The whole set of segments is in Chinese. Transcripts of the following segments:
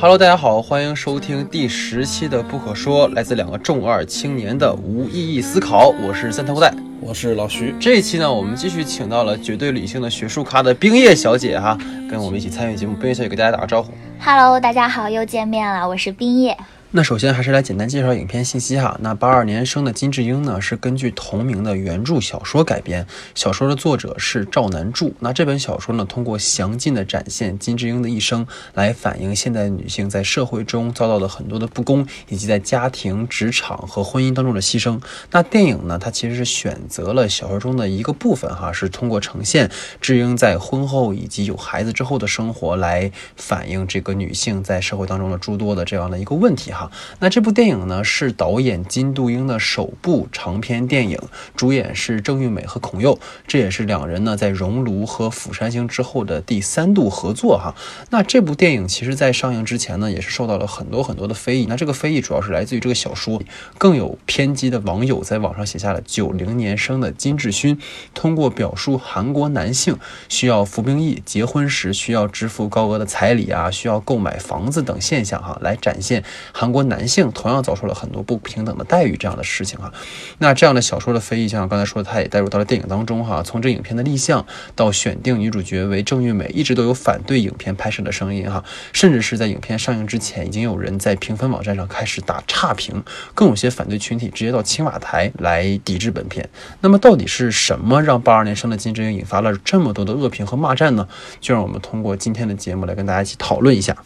Hello，大家好，欢迎收听第十期的《不可说》，来自两个重二青年的无意义思考。我是三头带，我是老徐。这一期呢，我们继续请到了绝对理性的学术咖的冰叶小姐哈，跟我们一起参与节目。冰叶小姐给大家打个招呼。Hello，大家好，又见面了，我是冰叶。那首先还是来简单介绍影片信息哈。那八二年生的金智英呢，是根据同名的原著小说改编，小说的作者是赵南柱。那这本小说呢，通过详尽的展现金智英的一生，来反映现代女性在社会中遭到的很多的不公，以及在家庭、职场和婚姻当中的牺牲。那电影呢，它其实是选择了小说中的一个部分哈，是通过呈现智英在婚后以及有孩子之后的生活，来反映这个女性在社会当中的诸多的这样的一个问题哈。那这部电影呢，是导演金度英的首部长篇电影，主演是郑玉美和孔侑，这也是两人呢在《熔炉》和《釜山行》之后的第三度合作哈。那这部电影其实在上映之前呢，也是受到了很多很多的非议。那这个非议主要是来自于这个小说，更有偏激的网友在网上写下了九零年生的金智勋，通过表述韩国男性需要服兵役、结婚时需要支付高额的彩礼啊，需要购买房子等现象哈，来展现韩。国男性同样遭受了很多不平等的待遇这样的事情哈，那这样的小说的非议，像刚才说的，他也带入到了电影当中哈。从这影片的立项到选定女主角为郑玉美，一直都有反对影片拍摄的声音哈，甚至是在影片上映之前，已经有人在评分网站上开始打差评，更有些反对群体直接到青瓦台来抵制本片。那么到底是什么让八二年生的金智英引发了这么多的恶评和骂战呢？就让我们通过今天的节目来跟大家一起讨论一下。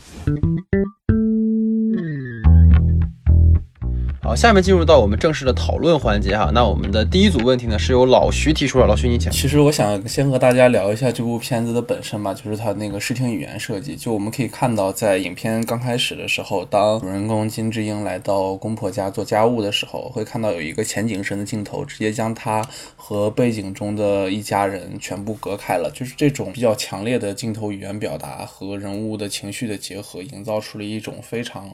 好，下面进入到我们正式的讨论环节哈。那我们的第一组问题呢，是由老徐提出的。老徐，你请。其实我想先和大家聊一下这部片子的本身吧，就是它那个视听语言设计。就我们可以看到，在影片刚开始的时候，当主人公金智英来到公婆家做家务的时候，会看到有一个前景深的镜头，直接将她和背景中的一家人全部隔开了。就是这种比较强烈的镜头语言表达和人物的情绪的结合，营造出了一种非常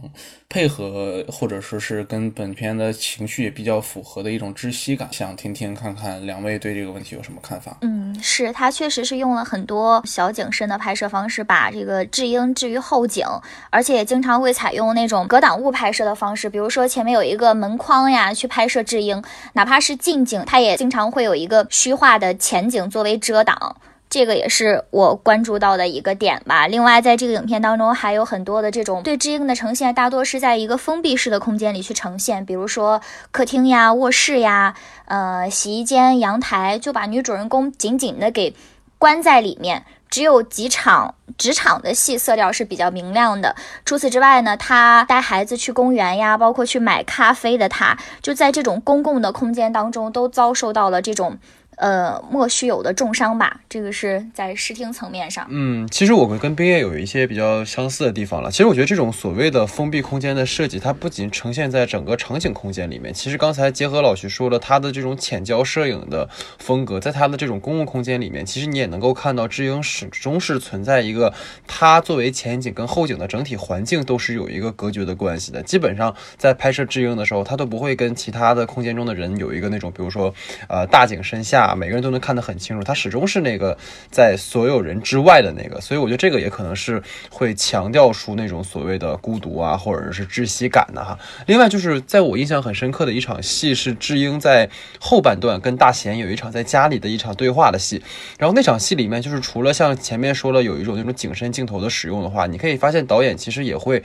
配合，或者说是跟。本片的情绪也比较符合的一种窒息感，想听听看看两位对这个问题有什么看法？嗯，是他确实是用了很多小景深的拍摄方式，把这个智英置于后景，而且也经常会采用那种隔挡物拍摄的方式，比如说前面有一个门框呀，去拍摄智英，哪怕是近景，他也经常会有一个虚化的前景作为遮挡。这个也是我关注到的一个点吧。另外，在这个影片当中，还有很多的这种对知音的呈现，大多是在一个封闭式的空间里去呈现，比如说客厅呀、卧室呀、呃洗衣间、阳台，就把女主人公紧紧的给关在里面。只有几场职场的戏，色调是比较明亮的。除此之外呢，她带孩子去公园呀，包括去买咖啡的她，就在这种公共的空间当中，都遭受到了这种。呃，莫须有的重伤吧，这个是在视听层面上。嗯，其实我们跟冰叶有一些比较相似的地方了。其实我觉得这种所谓的封闭空间的设计，它不仅呈现在整个场景空间里面，其实刚才结合老徐说了，他的这种浅焦摄影的风格，在他的这种公共空间里面，其实你也能够看到智英始终是存在一个，它作为前景跟后景的整体环境都是有一个隔绝的关系的。基本上在拍摄智英的时候，他都不会跟其他的空间中的人有一个那种，比如说呃大景深下。每个人都能看得很清楚，他始终是那个在所有人之外的那个，所以我觉得这个也可能是会强调出那种所谓的孤独啊，或者是窒息感的哈。另外就是在我印象很深刻的一场戏是智英在后半段跟大贤有一场在家里的一场对话的戏，然后那场戏里面就是除了像前面说了有一种那种景深镜头的使用的话，你可以发现导演其实也会。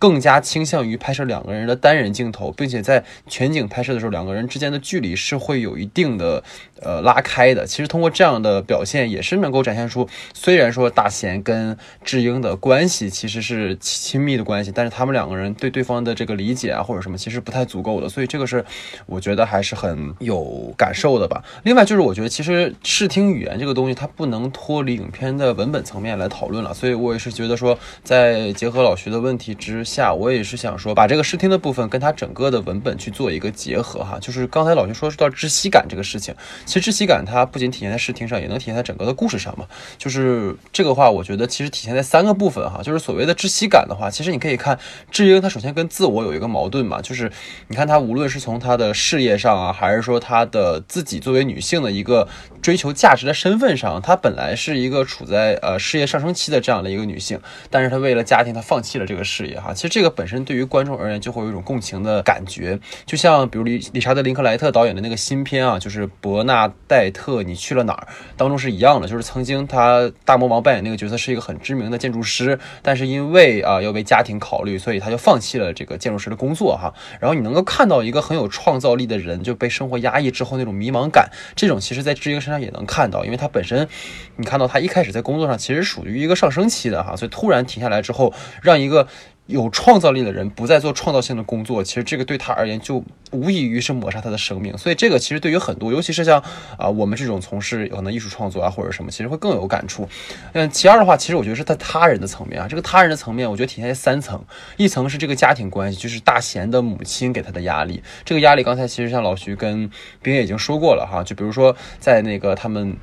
更加倾向于拍摄两个人的单人镜头，并且在全景拍摄的时候，两个人之间的距离是会有一定的呃拉开的。其实通过这样的表现，也是能够展现出，虽然说大贤跟智英的关系其实是亲密的关系，但是他们两个人对对方的这个理解啊或者什么，其实不太足够的。所以这个是我觉得还是很有感受的吧。另外就是我觉得其实视听语言这个东西，它不能脱离影片的文本层面来讨论了。所以我也是觉得说，在结合老徐的问题之。下我也是想说，把这个视听的部分跟它整个的文本去做一个结合哈。就是刚才老徐说到窒息感这个事情，其实窒息感它不仅体现在视听上，也能体现在整个的故事上嘛。就是这个话，我觉得其实体现在三个部分哈。就是所谓的窒息感的话，其实你可以看智英，她首先跟自我有一个矛盾嘛。就是你看她无论是从她的事业上啊，还是说她的自己作为女性的一个追求价值的身份上，她本来是一个处在呃事业上升期的这样的一个女性，但是她为了家庭，她放弃了这个事业哈。其实这个本身对于观众而言就会有一种共情的感觉，就像比如理理查德林克莱特导演的那个新片啊，就是伯纳戴特你去了哪儿当中是一样的，就是曾经他大魔王扮演那个角色是一个很知名的建筑师，但是因为啊要为家庭考虑，所以他就放弃了这个建筑师的工作哈。然后你能够看到一个很有创造力的人就被生活压抑之后那种迷茫感，这种其实在智英身上也能看到，因为他本身你看到他一开始在工作上其实属于一个上升期的哈，所以突然停下来之后，让一个。有创造力的人不再做创造性的工作，其实这个对他而言就无异于是抹杀他的生命。所以这个其实对于很多，尤其是像啊我们这种从事可能艺术创作啊或者什么，其实会更有感触。嗯，其二的话，其实我觉得是在他人的层面啊，这个他人的层面，我觉得体现在三层，一层是这个家庭关系，就是大贤的母亲给他的压力。这个压力刚才其实像老徐跟冰也已经说过了哈，就比如说在那个他们。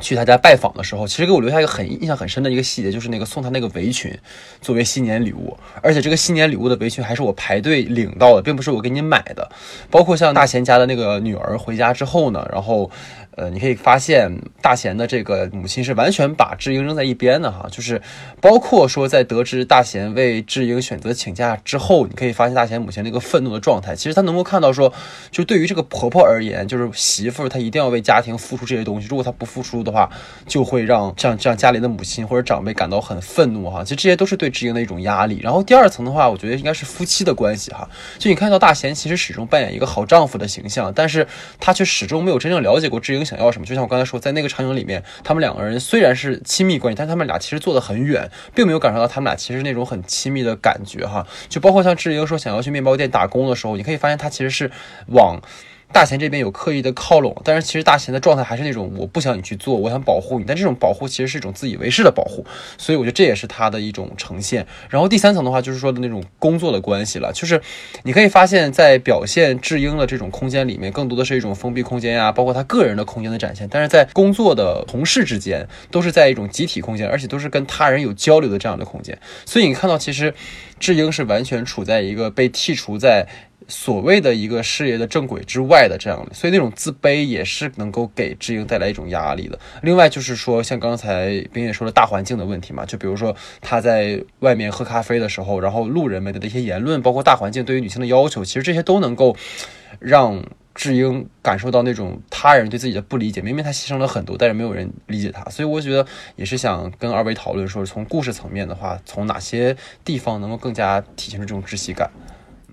去他家拜访的时候，其实给我留下一个很印象很深的一个细节，就是那个送他那个围裙作为新年礼物，而且这个新年礼物的围裙还是我排队领到的，并不是我给你买的。包括像大贤家的那个女儿回家之后呢，然后。呃，你可以发现大贤的这个母亲是完全把智英扔在一边的哈，就是包括说在得知大贤为智英选择请假之后，你可以发现大贤母亲那个愤怒的状态。其实她能够看到说，就对于这个婆婆而言，就是媳妇她一定要为家庭付出这些东西，如果她不付出的话，就会让这样这样家里的母亲或者长辈感到很愤怒哈。其实这些都是对智英的一种压力。然后第二层的话，我觉得应该是夫妻的关系哈。就你看到大贤其实始终扮演一个好丈夫的形象，但是他却始终没有真正了解过智英。想要什么？就像我刚才说，在那个场景里面，他们两个人虽然是亲密关系，但他们俩其实坐得很远，并没有感受到他们俩其实那种很亲密的感觉哈。就包括像志玲说想要去面包店打工的时候，你可以发现他其实是往。大贤这边有刻意的靠拢，但是其实大贤的状态还是那种我不想你去做，我想保护你，但这种保护其实是一种自以为是的保护，所以我觉得这也是他的一种呈现。然后第三层的话就是说的那种工作的关系了，就是你可以发现，在表现智英的这种空间里面，更多的是一种封闭空间呀，包括他个人的空间的展现。但是在工作的同事之间，都是在一种集体空间，而且都是跟他人有交流的这样的空间。所以你看到，其实智英是完全处在一个被剔除在。所谓的一个事业的正轨之外的这样的，所以那种自卑也是能够给智英带来一种压力的。另外就是说，像刚才冰也说的大环境的问题嘛，就比如说他在外面喝咖啡的时候，然后路人们的一些言论，包括大环境对于女性的要求，其实这些都能够让智英感受到那种他人对自己的不理解。明明他牺牲了很多，但是没有人理解他。所以我觉得也是想跟二位讨论说，从故事层面的话，从哪些地方能够更加体现出这种窒息感。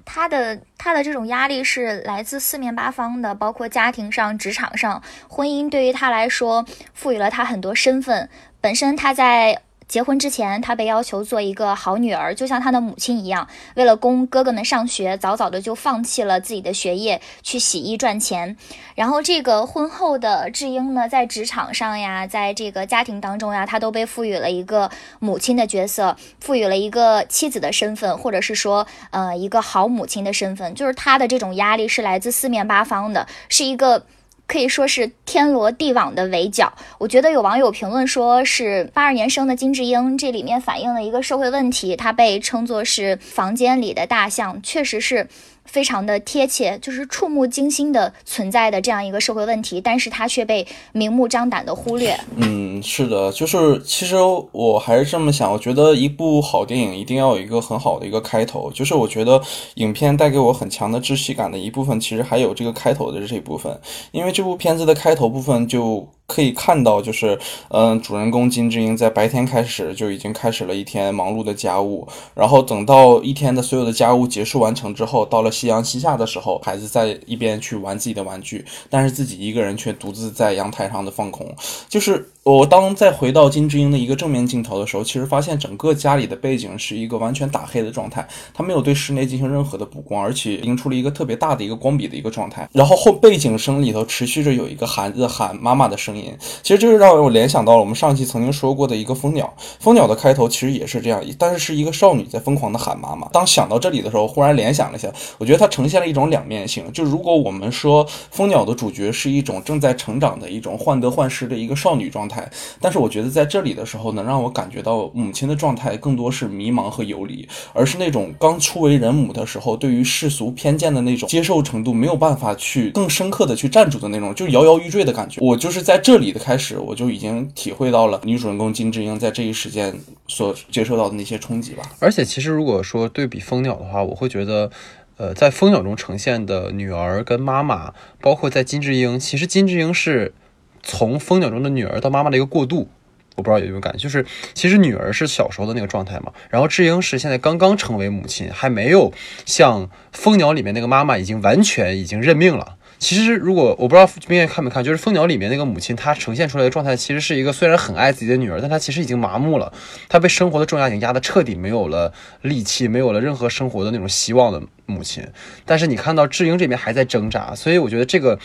他的他的这种压力是来自四面八方的，包括家庭上、职场上、婚姻，对于他来说赋予了他很多身份。本身他在。结婚之前，她被要求做一个好女儿，就像她的母亲一样，为了供哥哥们上学，早早的就放弃了自己的学业，去洗衣赚钱。然后这个婚后的智英呢，在职场上呀，在这个家庭当中呀，她都被赋予了一个母亲的角色，赋予了一个妻子的身份，或者是说，呃，一个好母亲的身份。就是她的这种压力是来自四面八方的，是一个。可以说是天罗地网的围剿。我觉得有网友评论说，是八二年生的金智英，这里面反映了一个社会问题，她被称作是房间里的大象，确实是。非常的贴切，就是触目惊心的存在的这样一个社会问题，但是它却被明目张胆的忽略。嗯，是的，就是其实我还是这么想，我觉得一部好电影一定要有一个很好的一个开头。就是我觉得影片带给我很强的窒息感的一部分，其实还有这个开头的这一部分，因为这部片子的开头部分就。可以看到，就是，嗯，主人公金智英在白天开始就已经开始了一天忙碌的家务，然后等到一天的所有的家务结束完成之后，到了夕阳西下的时候，孩子在一边去玩自己的玩具，但是自己一个人却独自在阳台上的放空，就是。我当再回到金智英的一个正面镜头的时候，其实发现整个家里的背景是一个完全打黑的状态，他没有对室内进行任何的补光，而且映出了一个特别大的一个光比的一个状态。然后后背景声里头持续着有一个孩子喊妈妈的声音，其实这是让我联想到了我们上期曾经说过的一个蜂鸟。蜂鸟的开头其实也是这样，但是是一个少女在疯狂的喊妈妈。当想到这里的时候，忽然联想了一下，我觉得它呈现了一种两面性。就如果我们说蜂鸟的主角是一种正在成长的一种患得患失的一个少女状态，但是我觉得在这里的时候，能让我感觉到母亲的状态更多是迷茫和游离，而是那种刚初为人母的时候，对于世俗偏见的那种接受程度没有办法去更深刻的去站住的那种，就摇摇欲坠的感觉。我就是在这里的开始，我就已经体会到了女主人公金智英在这一时间所接受到的那些冲击吧。而且，其实如果说对比蜂鸟的话，我会觉得，呃，在蜂鸟中呈现的女儿跟妈妈，包括在金智英，其实金智英是从蜂鸟中的女儿到妈妈的一个过渡。我不知道有没有感觉，就是其实女儿是小时候的那个状态嘛，然后智英是现在刚刚成为母亲，还没有像蜂鸟里面那个妈妈已经完全已经认命了。其实如果我不知道冰月看没看，就是蜂鸟里面那个母亲，她呈现出来的状态其实是一个虽然很爱自己的女儿，但她其实已经麻木了，她被生活的重压已经压得彻底没有了力气，没有了任何生活的那种希望的母亲。但是你看到智英这边还在挣扎，所以我觉得这个。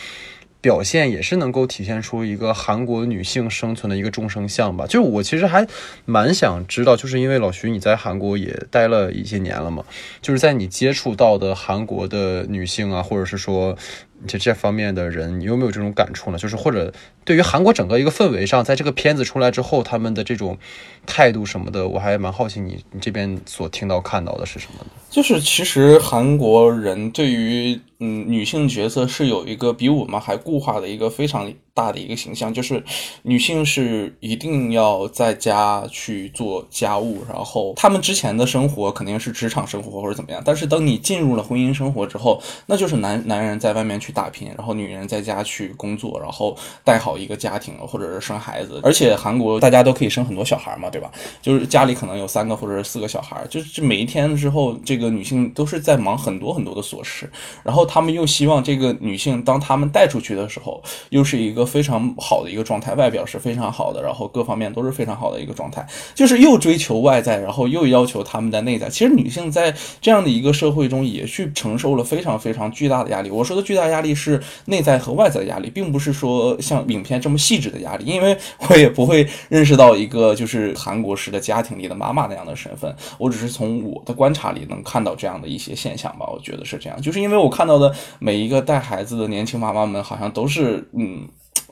表现也是能够体现出一个韩国女性生存的一个众生相吧。就是我其实还蛮想知道，就是因为老徐你在韩国也待了一些年了嘛，就是在你接触到的韩国的女性啊，或者是说。就这方面的人，你有没有这种感触呢？就是或者对于韩国整个一个氛围上，在这个片子出来之后，他们的这种态度什么的，我还蛮好奇你你这边所听到看到的是什么呢？就是其实韩国人对于嗯女性角色是有一个比我们还固化的一个非常大的一个形象，就是女性是一定要在家去做家务，然后她们之前的生活肯定是职场生活或者怎么样，但是等你进入了婚姻生活之后，那就是男男人在外面去。打拼，然后女人在家去工作，然后带好一个家庭，或者是生孩子。而且韩国大家都可以生很多小孩嘛，对吧？就是家里可能有三个或者是四个小孩，就是每一天之后，这个女性都是在忙很多很多的琐事。然后他们又希望这个女性，当他们带出去的时候，又是一个非常好的一个状态，外表是非常好的，然后各方面都是非常好的一个状态。就是又追求外在，然后又要求他们的内在。其实女性在这样的一个社会中，也去承受了非常非常巨大的压力。我说的巨大压力。力是内在和外在的压力，并不是说像影片这么细致的压力，因为我也不会认识到一个就是韩国式的家庭里的妈妈那样的身份，我只是从我的观察里能看到这样的一些现象吧。我觉得是这样，就是因为我看到的每一个带孩子的年轻妈妈们，好像都是嗯。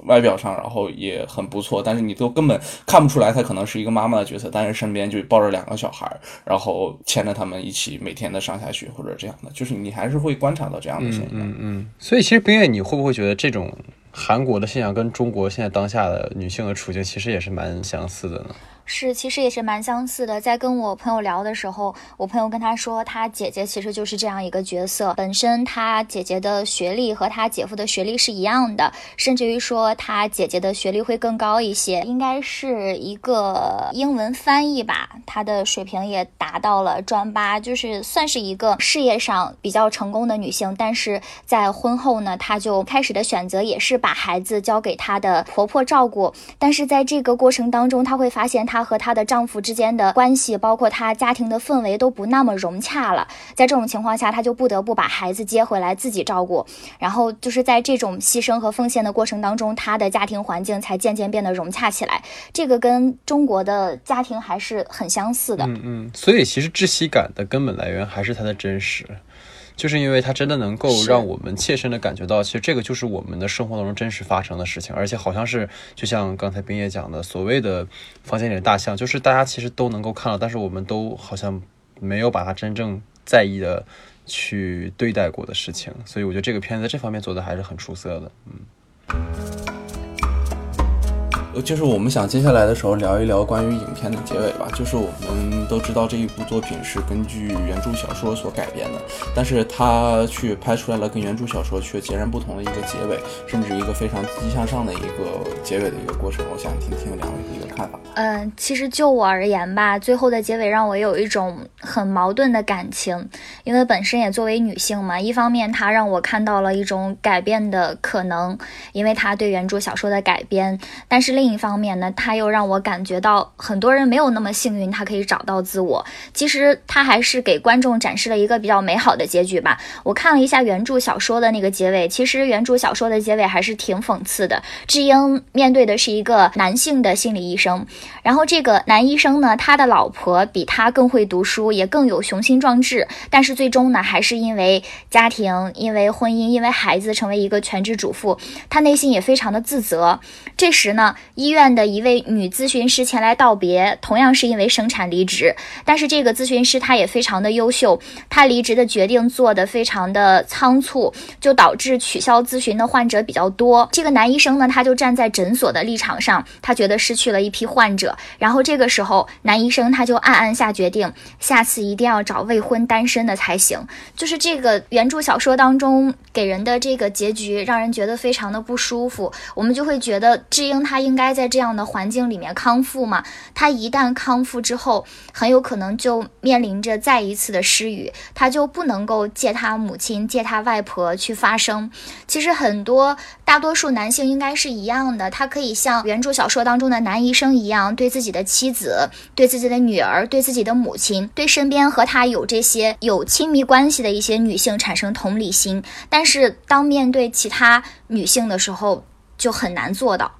外表上，然后也很不错，但是你都根本看不出来，她可能是一个妈妈的角色，但是身边就抱着两个小孩，然后牵着他们一起每天的上下学或者这样的，就是你还是会观察到这样的现象。嗯嗯。所以其实冰月，你会不会觉得这种韩国的现象跟中国现在当下的女性的处境其实也是蛮相似的呢？是，其实也是蛮相似的。在跟我朋友聊的时候，我朋友跟他说，他姐姐其实就是这样一个角色。本身他姐姐的学历和他姐夫的学历是一样的，甚至于说他姐姐的学历会更高一些，应该是一个英文翻译吧。他的水平也达到了专八，就是算是一个事业上比较成功的女性。但是在婚后呢，她就开始的选择也是把孩子交给她的婆婆照顾。但是在这个过程当中，她会发现她。和她的丈夫之间的关系，包括她家庭的氛围都不那么融洽了。在这种情况下，她就不得不把孩子接回来自己照顾。然后就是在这种牺牲和奉献的过程当中，她的家庭环境才渐渐变得融洽起来。这个跟中国的家庭还是很相似的。嗯嗯，所以其实窒息感的根本来源还是它的真实。就是因为它真的能够让我们切身的感觉到，其实这个就是我们的生活当中真实发生的事情，而且好像是就像刚才冰叶讲的，所谓的房间里的大象，就是大家其实都能够看到，但是我们都好像没有把它真正在意的去对待过的事情，所以我觉得这个片子在这方面做的还是很出色的，嗯。呃就是我们想接下来的时候聊一聊关于影片的结尾吧。就是我们都知道这一部作品是根据原著小说所改编的，但是它却拍出来了跟原著小说却截然不同的一个结尾，甚至一个非常积极向上的一个结尾的一个过程。我想听听两位的一个看法。嗯，其实就我而言吧，最后的结尾让我有一种很矛盾的感情，因为本身也作为女性嘛，一方面它让我看到了一种改变的可能，因为它对原著小说的改编，但是另。另一方面呢，他又让我感觉到很多人没有那么幸运，他可以找到自我。其实他还是给观众展示了一个比较美好的结局吧。我看了一下原著小说的那个结尾，其实原著小说的结尾还是挺讽刺的。智英面对的是一个男性的心理医生。然后这个男医生呢，他的老婆比他更会读书，也更有雄心壮志，但是最终呢，还是因为家庭、因为婚姻、因为孩子，成为一个全职主妇。他内心也非常的自责。这时呢，医院的一位女咨询师前来道别，同样是因为生产离职。但是这个咨询师她也非常的优秀，她离职的决定做得非常的仓促，就导致取消咨询的患者比较多。这个男医生呢，他就站在诊所的立场上，他觉得失去了一批患者。然后这个时候，男医生他就暗暗下决定，下次一定要找未婚单身的才行。就是这个原著小说当中给人的这个结局，让人觉得非常的不舒服。我们就会觉得智英她应该在这样的环境里面康复嘛？她一旦康复之后，很有可能就面临着再一次的失语，她就不能够借她母亲、借她外婆去发声。其实很多大多数男性应该是一样的，他可以像原著小说当中的男医生一样，对自己的妻子、对自己的女儿、对自己的母亲、对身边和他有这些有亲密关系的一些女性产生同理心。但是当面对其他女性的时候，就很难做到。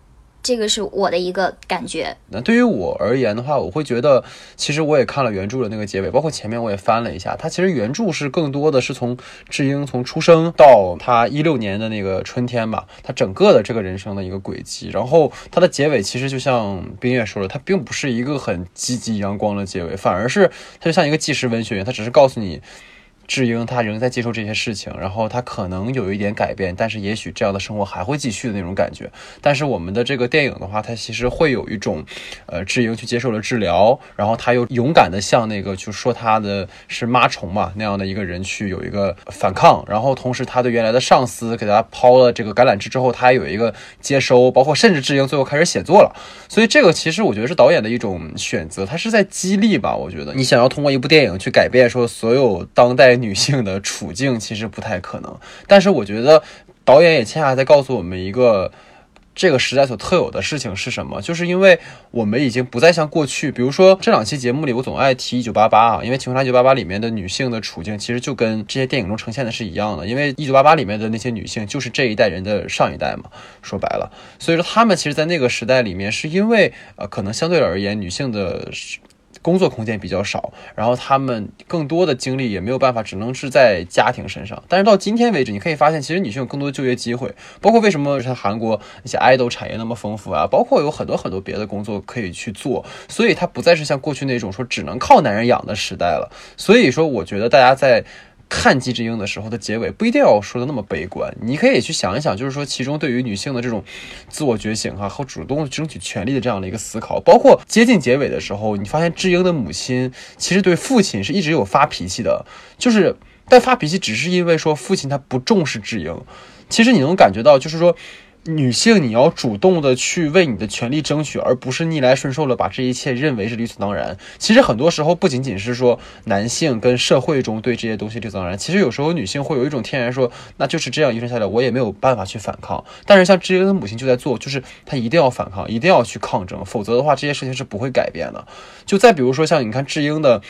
这个是我的一个感觉。那对于我而言的话，我会觉得，其实我也看了原著的那个结尾，包括前面我也翻了一下，它其实原著是更多的是从智英从出生到他一六年的那个春天吧，他整个的这个人生的一个轨迹。然后它的结尾其实就像冰月说的，它并不是一个很积极阳光的结尾，反而是它就像一个纪实文学，它只是告诉你。智英他仍在接受这些事情，然后他可能有一点改变，但是也许这样的生活还会继续的那种感觉。但是我们的这个电影的话，它其实会有一种，呃，智英去接受了治疗，然后他又勇敢的向那个就说他的是妈虫嘛那样的一个人去有一个反抗，然后同时他对原来的上司给他抛了这个橄榄枝之后，他还有一个接收，包括甚至智英最后开始写作了。所以这个其实我觉得是导演的一种选择，他是在激励吧。我觉得你想要通过一部电影去改变说所有当代。女性的处境其实不太可能，但是我觉得导演也恰恰在告诉我们一个这个时代所特有的事情是什么，就是因为我们已经不再像过去，比如说这两期节目里我总爱提一九八八啊，因为《情杀一九八八》里面的女性的处境其实就跟这些电影中呈现的是一样的，因为一九八八里面的那些女性就是这一代人的上一代嘛，说白了，所以说她们其实，在那个时代里面，是因为呃，可能相对而言女性的。工作空间比较少，然后他们更多的精力也没有办法，只能是在家庭身上。但是到今天为止，你可以发现，其实女性有更多的就业机会，包括为什么像韩国那些 idol 产业那么丰富啊，包括有很多很多别的工作可以去做，所以它不再是像过去那种说只能靠男人养的时代了。所以说，我觉得大家在。看《机智英》的时候的结尾不一定要说的那么悲观，你可以去想一想，就是说其中对于女性的这种自我觉醒啊和主动争取权利的这样的一个思考，包括接近结尾的时候，你发现智英的母亲其实对父亲是一直有发脾气的，就是但发脾气只是因为说父亲他不重视智英，其实你能感觉到就是说。女性，你要主动的去为你的权利争取，而不是逆来顺受的把这一切认为是理所当然。其实很多时候不仅仅是说男性跟社会中对这些东西理所当然，其实有时候女性会有一种天然说，那就是这样一生下来，我也没有办法去反抗。但是像智英的母亲就在做，就是她一定要反抗，一定要去抗争，否则的话这些事情是不会改变的。就再比如说像你看智英的。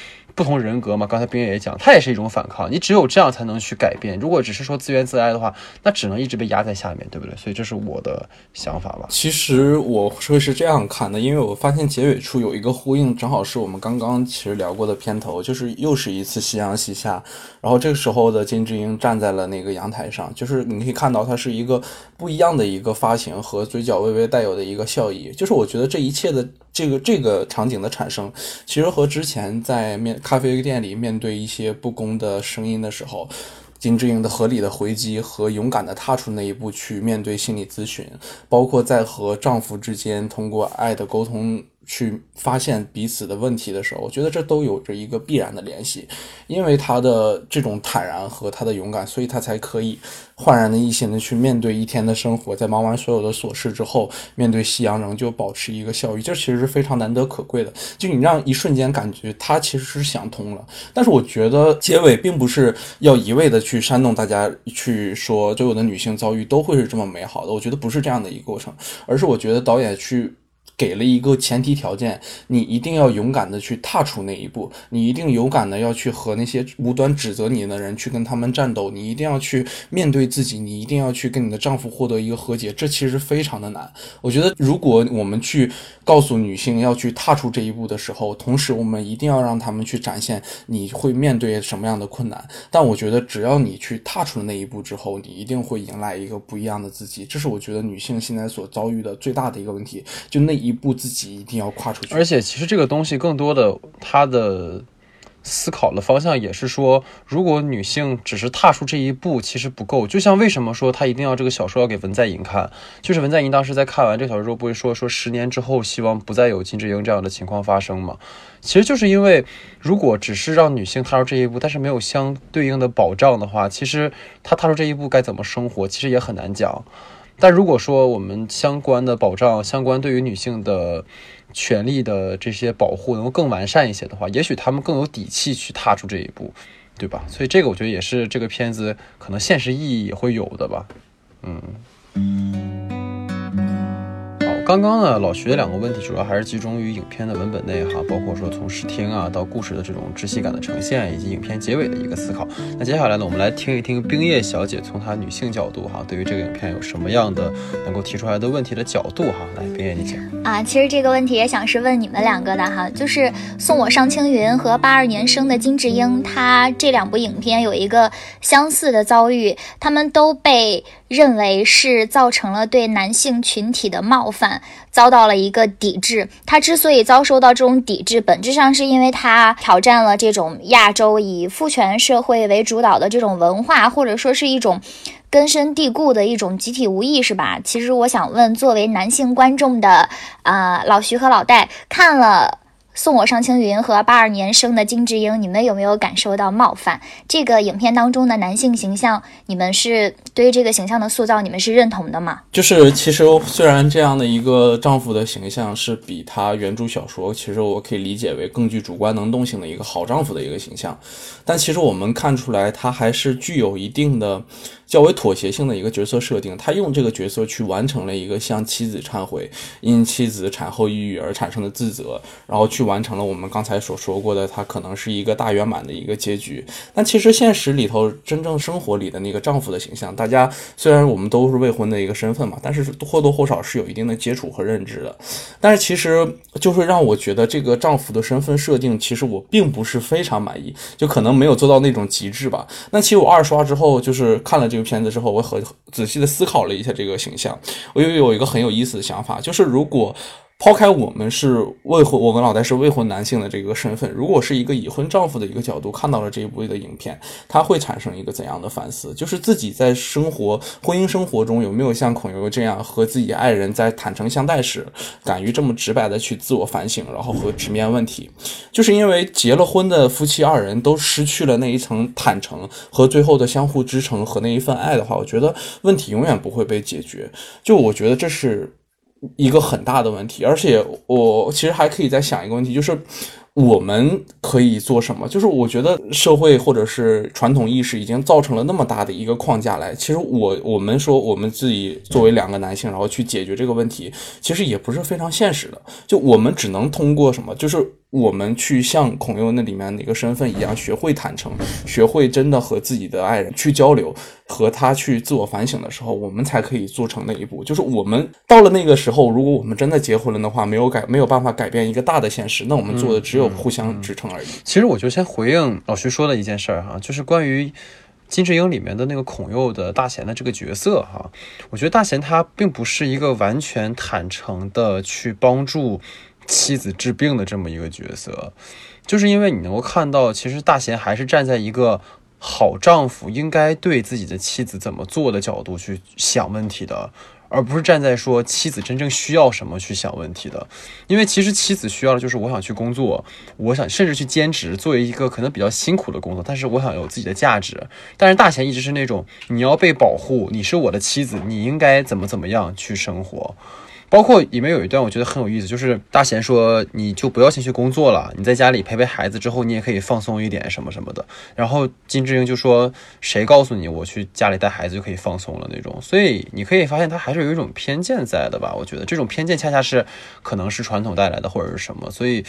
不同人格嘛，刚才冰月也讲，它也是一种反抗。你只有这样才能去改变。如果只是说自怨自哀的话，那只能一直被压在下面，对不对？所以这是我的想法吧。其实我会是这样看的，因为我发现结尾处有一个呼应，正好是我们刚刚其实聊过的片头，就是又是一次夕阳西下，然后这个时候的金智英站在了那个阳台上，就是你可以看到它是一个不一样的一个发型和嘴角微微带有的一个笑意。就是我觉得这一切的。这个这个场景的产生，其实和之前在面咖啡店里面对一些不公的声音的时候，金智英的合理的回击和勇敢的踏出那一步去面对心理咨询，包括在和丈夫之间通过爱的沟通。去发现彼此的问题的时候，我觉得这都有着一个必然的联系，因为他的这种坦然和他的勇敢，所以他才可以焕然的一新的去面对一天的生活，在忙完所有的琐事之后，面对夕阳仍旧保持一个笑意，这其实是非常难得可贵的。就你让一瞬间感觉他其实是想通了，但是我觉得结尾并不是要一味的去煽动大家去说所有的女性遭遇都会是这么美好的，我觉得不是这样的一个过程，而是我觉得导演去。给了一个前提条件，你一定要勇敢的去踏出那一步，你一定勇敢的要去和那些无端指责你的人去跟他们战斗，你一定要去面对自己，你一定要去跟你的丈夫获得一个和解，这其实非常的难。我觉得，如果我们去告诉女性要去踏出这一步的时候，同时我们一定要让他们去展现你会面对什么样的困难。但我觉得，只要你去踏出了那一步之后，你一定会迎来一个不一样的自己。这是我觉得女性现在所遭遇的最大的一个问题，就那一。一步自己一定要跨出去，而且其实这个东西更多的，它的思考的方向也是说，如果女性只是踏出这一步，其实不够。就像为什么说她一定要这个小说要给文在寅看，就是文在寅当时在看完这个小说之后，不会说说十年之后希望不再有金智英这样的情况发生吗？其实就是因为，如果只是让女性踏入这一步，但是没有相对应的保障的话，其实她踏出这一步该怎么生活，其实也很难讲。但如果说我们相关的保障、相关对于女性的权利的这些保护能够更完善一些的话，也许他们更有底气去踏出这一步，对吧？所以这个我觉得也是这个片子可能现实意义也会有的吧，嗯。刚刚呢，老徐的两个问题主要还是集中于影片的文本内哈，包括说从视听啊到故事的这种窒息感的呈现，以及影片结尾的一个思考。那接下来呢，我们来听一听冰叶小姐从她女性角度哈，对于这个影片有什么样的能够提出来的问题的角度哈。来，冰叶你讲啊，其实这个问题也想是问你们两个的哈，就是送我上青云和八二年生的金智英，她这两部影片有一个相似的遭遇，他们都被。认为是造成了对男性群体的冒犯，遭到了一个抵制。他之所以遭受到这种抵制，本质上是因为他挑战了这种亚洲以父权社会为主导的这种文化，或者说是一种根深蒂固的一种集体无意识吧。其实我想问，作为男性观众的啊老徐和老戴，看了。送我上青云和八二年生的金智英，你们有没有感受到冒犯？这个影片当中的男性形象，你们是对于这个形象的塑造，你们是认同的吗？就是其实虽然这样的一个丈夫的形象是比他原著小说，其实我可以理解为更具主观能动性的一个好丈夫的一个形象，但其实我们看出来他还是具有一定的。较为妥协性的一个角色设定，他用这个角色去完成了一个向妻子忏悔，因妻子产后抑郁而产生的自责，然后去完成了我们刚才所说过的，他可能是一个大圆满的一个结局。但其实现实里头，真正生活里的那个丈夫的形象，大家虽然我们都是未婚的一个身份嘛，但是或多或少是有一定的接触和认知的。但是其实就是让我觉得这个丈夫的身份设定，其实我并不是非常满意，就可能没有做到那种极致吧。那其实我二刷之后，就是看了这个。片子之后，我很仔细的思考了一下这个形象，我又有一个很有意思的想法，就是如果。抛开我们是未婚，我跟老戴是未婚男性的这个身份，如果是一个已婚丈夫的一个角度看到了这一部的影片，他会产生一个怎样的反思？就是自己在生活、婚姻生活中有没有像孔游这样和自己爱人在坦诚相待时，敢于这么直白的去自我反省，然后和直面问题？就是因为结了婚的夫妻二人都失去了那一层坦诚和最后的相互支撑和那一份爱的话，我觉得问题永远不会被解决。就我觉得这是。一个很大的问题，而且我其实还可以再想一个问题，就是。我们可以做什么？就是我觉得社会或者是传统意识已经造成了那么大的一个框架来。其实我我们说我们自己作为两个男性，然后去解决这个问题，其实也不是非常现实的。就我们只能通过什么？就是我们去像孔佑那里面那个身份一样，学会坦诚，学会真的和自己的爱人去交流，和他去自我反省的时候，我们才可以做成那一步。就是我们到了那个时候，如果我们真的结婚了的话，没有改没有办法改变一个大的现实，那我们做的只有。互相支撑而已。其实我就先回应老徐说的一件事儿哈，就是关于金智英里面的那个孔佑的大贤的这个角色哈。我觉得大贤他并不是一个完全坦诚的去帮助妻子治病的这么一个角色，就是因为你能够看到，其实大贤还是站在一个好丈夫应该对自己的妻子怎么做的角度去想问题的。而不是站在说妻子真正需要什么去想问题的，因为其实妻子需要的就是我想去工作，我想甚至去兼职，作为一个可能比较辛苦的工作，但是我想有自己的价值。但是大贤一直是那种你要被保护，你是我的妻子，你应该怎么怎么样去生活。包括里面有一段我觉得很有意思，就是大贤说你就不要先去工作了，你在家里陪陪孩子之后，你也可以放松一点什么什么的。然后金智英就说谁告诉你我去家里带孩子就可以放松了那种。所以你可以发现他还是有一种偏见在的吧？我觉得这种偏见恰恰是可能是传统带来的或者是什么，所以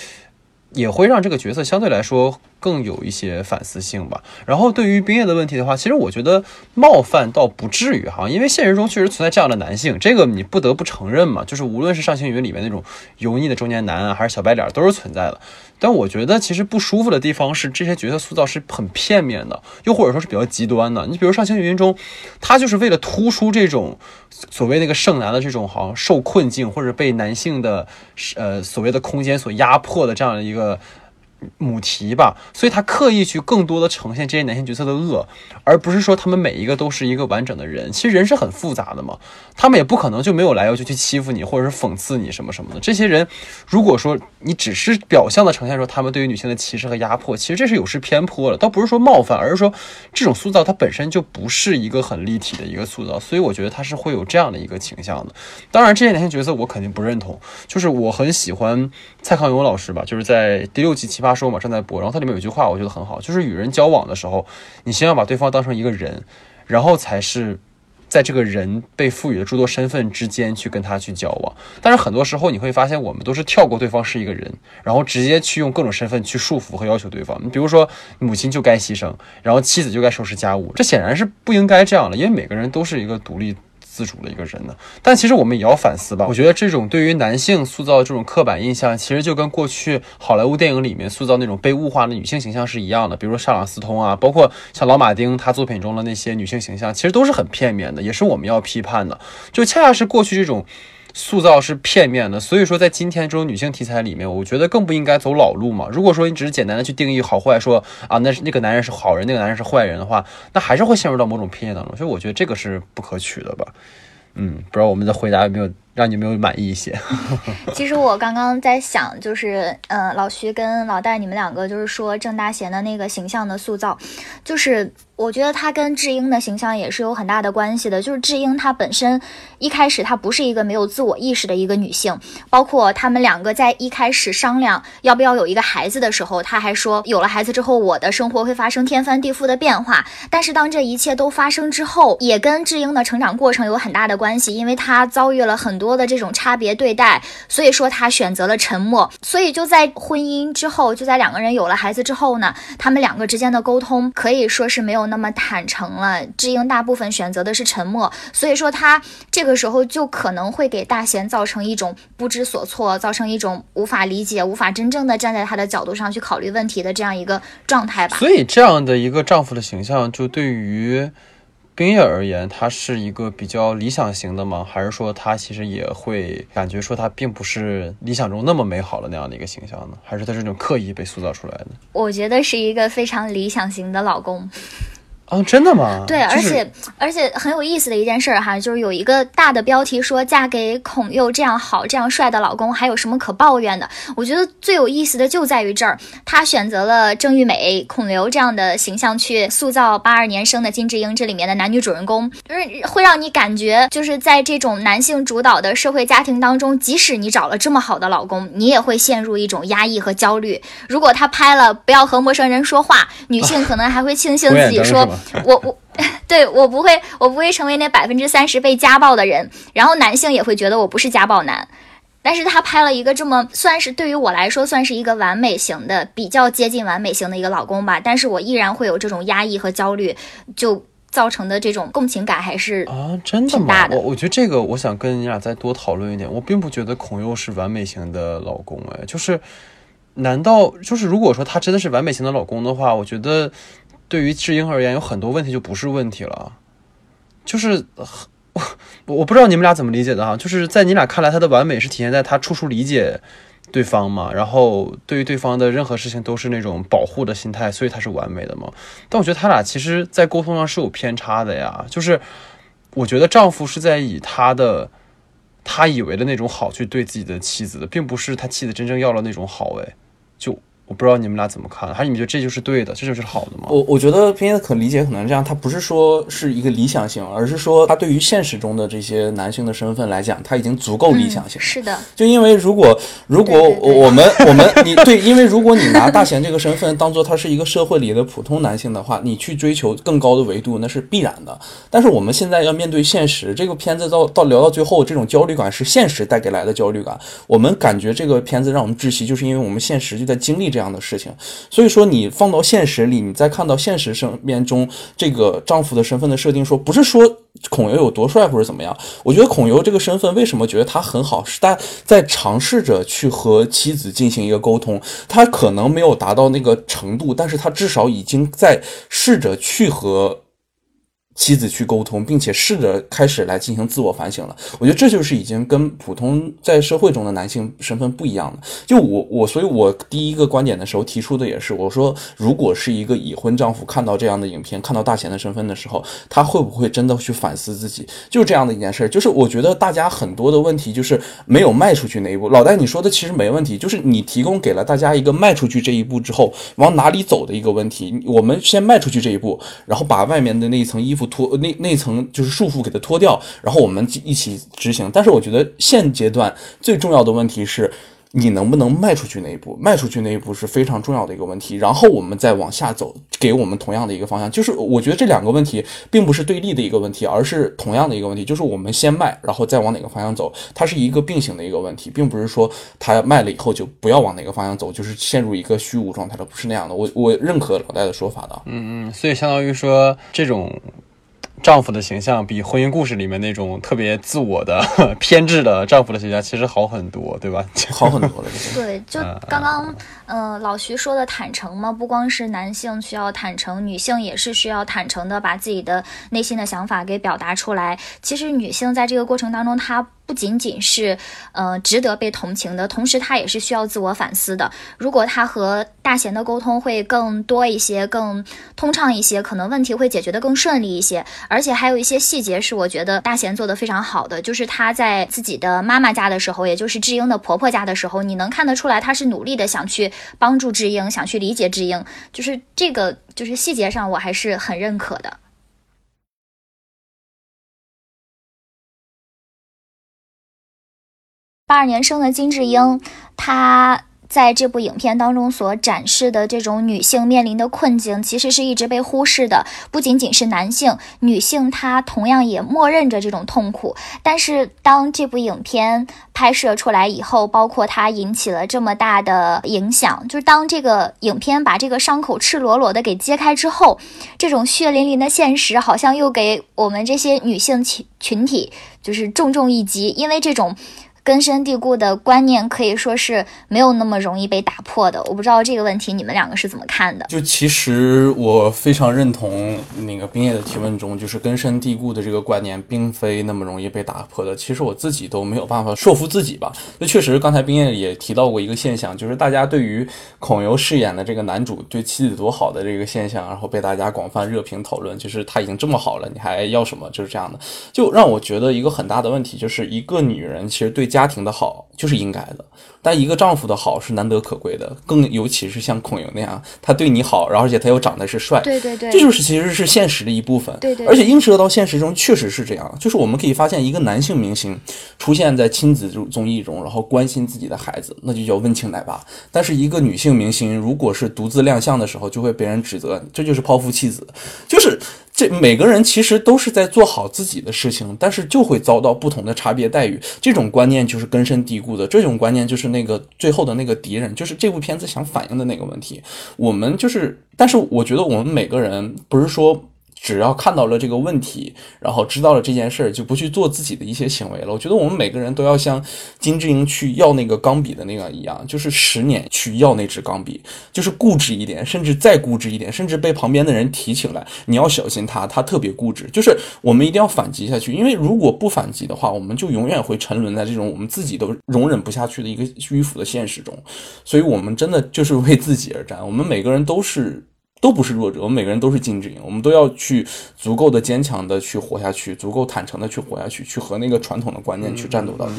也会让这个角色相对来说。更有一些反思性吧。然后对于冰叶的问题的话，其实我觉得冒犯倒不至于哈，因为现实中确实存在这样的男性，这个你不得不承认嘛。就是无论是上星云里面那种油腻的中年男啊，还是小白脸，都是存在的。但我觉得其实不舒服的地方是这些角色塑造是很片面的，又或者说是比较极端的。你比如上星云中，他就是为了突出这种所谓那个剩男的这种好像受困境或者被男性的呃所谓的空间所压迫的这样的一个。母题吧，所以他刻意去更多的呈现这些男性角色的恶，而不是说他们每一个都是一个完整的人。其实人是很复杂的嘛，他们也不可能就没有来由就去欺负你，或者是讽刺你什么什么的。这些人，如果说你只是表象的呈现出他们对于女性的歧视和压迫，其实这是有失偏颇了，倒不是说冒犯，而是说这种塑造它本身就不是一个很立体的一个塑造。所以我觉得他是会有这样的一个倾向的。当然，这些男性角色我肯定不认同，就是我很喜欢蔡康永老师吧，就是在第六季奇葩他。说嘛正在播，然后它里面有一句话，我觉得很好，就是与人交往的时候，你先要把对方当成一个人，然后才是在这个人被赋予的诸多身份之间去跟他去交往。但是很多时候你会发现，我们都是跳过对方是一个人，然后直接去用各种身份去束缚和要求对方。你比如说，母亲就该牺牲，然后妻子就该收拾家务，这显然是不应该这样的，因为每个人都是一个独立。自主的一个人呢，但其实我们也要反思吧。我觉得这种对于男性塑造这种刻板印象，其实就跟过去好莱坞电影里面塑造那种被物化的女性形象是一样的。比如说莎朗斯通啊，包括像老马丁他作品中的那些女性形象，其实都是很片面的，也是我们要批判的。就恰恰是过去这种。塑造是片面的，所以说在今天这种女性题材里面，我觉得更不应该走老路嘛。如果说你只是简单的去定义好坏，说啊，那是那个男人是好人，那个男人是坏人的话，那还是会陷入到某种偏见当中。所以我觉得这个是不可取的吧。嗯，不知道我们的回答有没有让你没有满意一些？其实我刚刚在想，就是呃，老徐跟老戴你们两个就是说郑大贤的那个形象的塑造，就是。我觉得他跟智英的形象也是有很大的关系的。就是智英她本身一开始她不是一个没有自我意识的一个女性，包括他们两个在一开始商量要不要有一个孩子的时候，她还说有了孩子之后我的生活会发生天翻地覆的变化。但是当这一切都发生之后，也跟智英的成长过程有很大的关系，因为她遭遇了很多的这种差别对待，所以说他选择了沉默。所以就在婚姻之后，就在两个人有了孩子之后呢，他们两个之间的沟通可以说是没有。那么坦诚了，智英大部分选择的是沉默，所以说他这个时候就可能会给大贤造成一种不知所措，造成一种无法理解、无法真正的站在他的角度上去考虑问题的这样一个状态吧。所以这样的一个丈夫的形象，就对于冰叶而言，他是一个比较理想型的吗？还是说他其实也会感觉说他并不是理想中那么美好的那样的一个形象呢？还是他这种刻意被塑造出来的？我觉得是一个非常理想型的老公。哦，真的吗？对，而且而且很有意思的一件事儿哈，就是有一个大的标题说嫁给孔佑这样好、这样帅的老公，还有什么可抱怨的？我觉得最有意思的就在于这儿，他选择了郑玉美、孔刘这样的形象去塑造八二年生的金智英这里面的男女主人公，就是会让你感觉，就是在这种男性主导的社会家庭当中，即使你找了这么好的老公，你也会陷入一种压抑和焦虑。如果他拍了不要和陌生人说话，女性可能还会庆幸自己说。我我 对我不会，我不会成为那百分之三十被家暴的人。然后男性也会觉得我不是家暴男，但是他拍了一个这么算是对于我来说算是一个完美型的，比较接近完美型的一个老公吧。但是我依然会有这种压抑和焦虑，就造成的这种共情感还是啊，真的吗？我我觉得这个，我想跟你俩再多讨论一点。我并不觉得孔佑是完美型的老公，哎，就是难道就是如果说他真的是完美型的老公的话，我觉得。对于智英而言，有很多问题就不是问题了，就是我我不知道你们俩怎么理解的哈，就是在你俩看来，他的完美是体现在他处处理解对方嘛，然后对于对方的任何事情都是那种保护的心态，所以他是完美的嘛。但我觉得他俩其实在沟通上是有偏差的呀，就是我觉得丈夫是在以他的他以为的那种好去对自己的妻子的，并不是他妻子真正要了那种好，哎，就。我不知道你们俩怎么看，还是你们觉得这就是对的，这就是好的吗？我我觉得片子可理解可能这样，它不是说是一个理想性，而是说它对于现实中的这些男性的身份来讲，他已经足够理想性。是的，就因为如果如果我们我们你对，因为如果你拿大贤这个身份当做他是一个社会里的普通男性的话，你去追求更高的维度那是必然的。但是我们现在要面对现实，这个片子到 到聊到最后，这种焦虑感是现实带给来的焦虑感。我们感觉这个片子让我们窒息，就是因为我们现实就在经历这样样的事情。所以说，你放到现实里，你再看到现实生面中这个丈夫的身份的设定，说不是说孔游有多帅或者怎么样。我觉得孔游这个身份为什么觉得他很好，是他在尝试着去和妻子进行一个沟通。他可能没有达到那个程度，但是他至少已经在试着去和。妻子去沟通，并且试着开始来进行自我反省了。我觉得这就是已经跟普通在社会中的男性身份不一样的。就我我，所以我第一个观点的时候提出的也是，我说如果是一个已婚丈夫看到这样的影片，看到大贤的身份的时候，他会不会真的去反思自己？就是这样的一件事。就是我觉得大家很多的问题就是没有迈出去那一步。老戴你说的其实没问题，就是你提供给了大家一个迈出去这一步之后往哪里走的一个问题。我们先迈出去这一步，然后把外面的那一层衣服。脱那那层就是束缚，给它脱掉，然后我们一起执行。但是我觉得现阶段最重要的问题是。你能不能迈出去那一步？迈出去那一步是非常重要的一个问题。然后我们再往下走，给我们同样的一个方向。就是我觉得这两个问题并不是对立的一个问题，而是同样的一个问题。就是我们先迈，然后再往哪个方向走，它是一个并行的一个问题，并不是说它迈了以后就不要往哪个方向走，就是陷入一个虚无状态了，不是那样的。我我认可老戴的说法的。嗯嗯，所以相当于说这种。丈夫的形象比婚姻故事里面那种特别自我的、偏执的丈夫的形象其实好很多，对吧？好很多了。对，就刚刚，嗯，老徐说的坦诚嘛，不光是男性需要坦诚，女性也是需要坦诚的，把自己的内心的想法给表达出来。其实女性在这个过程当中，她。不仅仅是，呃，值得被同情的，同时她也是需要自我反思的。如果她和大贤的沟通会更多一些，更通畅一些，可能问题会解决的更顺利一些。而且还有一些细节是我觉得大贤做的非常好的，就是他在自己的妈妈家的时候，也就是智英的婆婆家的时候，你能看得出来他是努力的想去帮助智英，想去理解智英，就是这个就是细节上我还是很认可的。八二年生的金智英，她在这部影片当中所展示的这种女性面临的困境，其实是一直被忽视的。不仅仅是男性，女性她同样也默认着这种痛苦。但是当这部影片拍摄出来以后，包括它引起了这么大的影响，就是当这个影片把这个伤口赤裸裸的给揭开之后，这种血淋淋的现实好像又给我们这些女性群群体就是重重一击，因为这种。根深蒂固的观念可以说是没有那么容易被打破的。我不知道这个问题你们两个是怎么看的？就其实我非常认同那个冰叶的提问中，就是根深蒂固的这个观念并非那么容易被打破的。其实我自己都没有办法说服自己吧。那确实，刚才冰叶也提到过一个现象，就是大家对于孔游饰演的这个男主对妻子多好的这个现象，然后被大家广泛热评讨论，就是他已经这么好了，你还要什么？就是这样的，就让我觉得一个很大的问题，就是一个女人其实对。家庭的好就是应该的，但一个丈夫的好是难得可贵的，更尤其是像孔莹那样，他对你好，然后而且他又长得是帅，对对对，这就是其实是现实的一部分，对对，而且映射到现实中确实是这样，就是我们可以发现一个男性明星出现在亲子综艺中，然后关心自己的孩子，那就叫温情奶爸；但是一个女性明星如果是独自亮相的时候，就会被人指责这就是抛夫弃子，就是。这每个人其实都是在做好自己的事情，但是就会遭到不同的差别待遇。这种观念就是根深蒂固的，这种观念就是那个最后的那个敌人，就是这部片子想反映的那个问题。我们就是，但是我觉得我们每个人不是说。只要看到了这个问题，然后知道了这件事儿，就不去做自己的一些行为了。我觉得我们每个人都要像金智英去要那个钢笔的那个一样，就是十年去要那支钢笔，就是固执一点，甚至再固执一点，甚至被旁边的人提起来，你要小心他，他特别固执。就是我们一定要反击下去，因为如果不反击的话，我们就永远会沉沦在这种我们自己都容忍不下去的一个迂腐的现实中。所以，我们真的就是为自己而战。我们每个人都是。都不是弱者，我们每个人都是金智英，我们都要去足够的坚强的去活下去，足够坦诚的去活下去，去和那个传统的观念去战斗到底。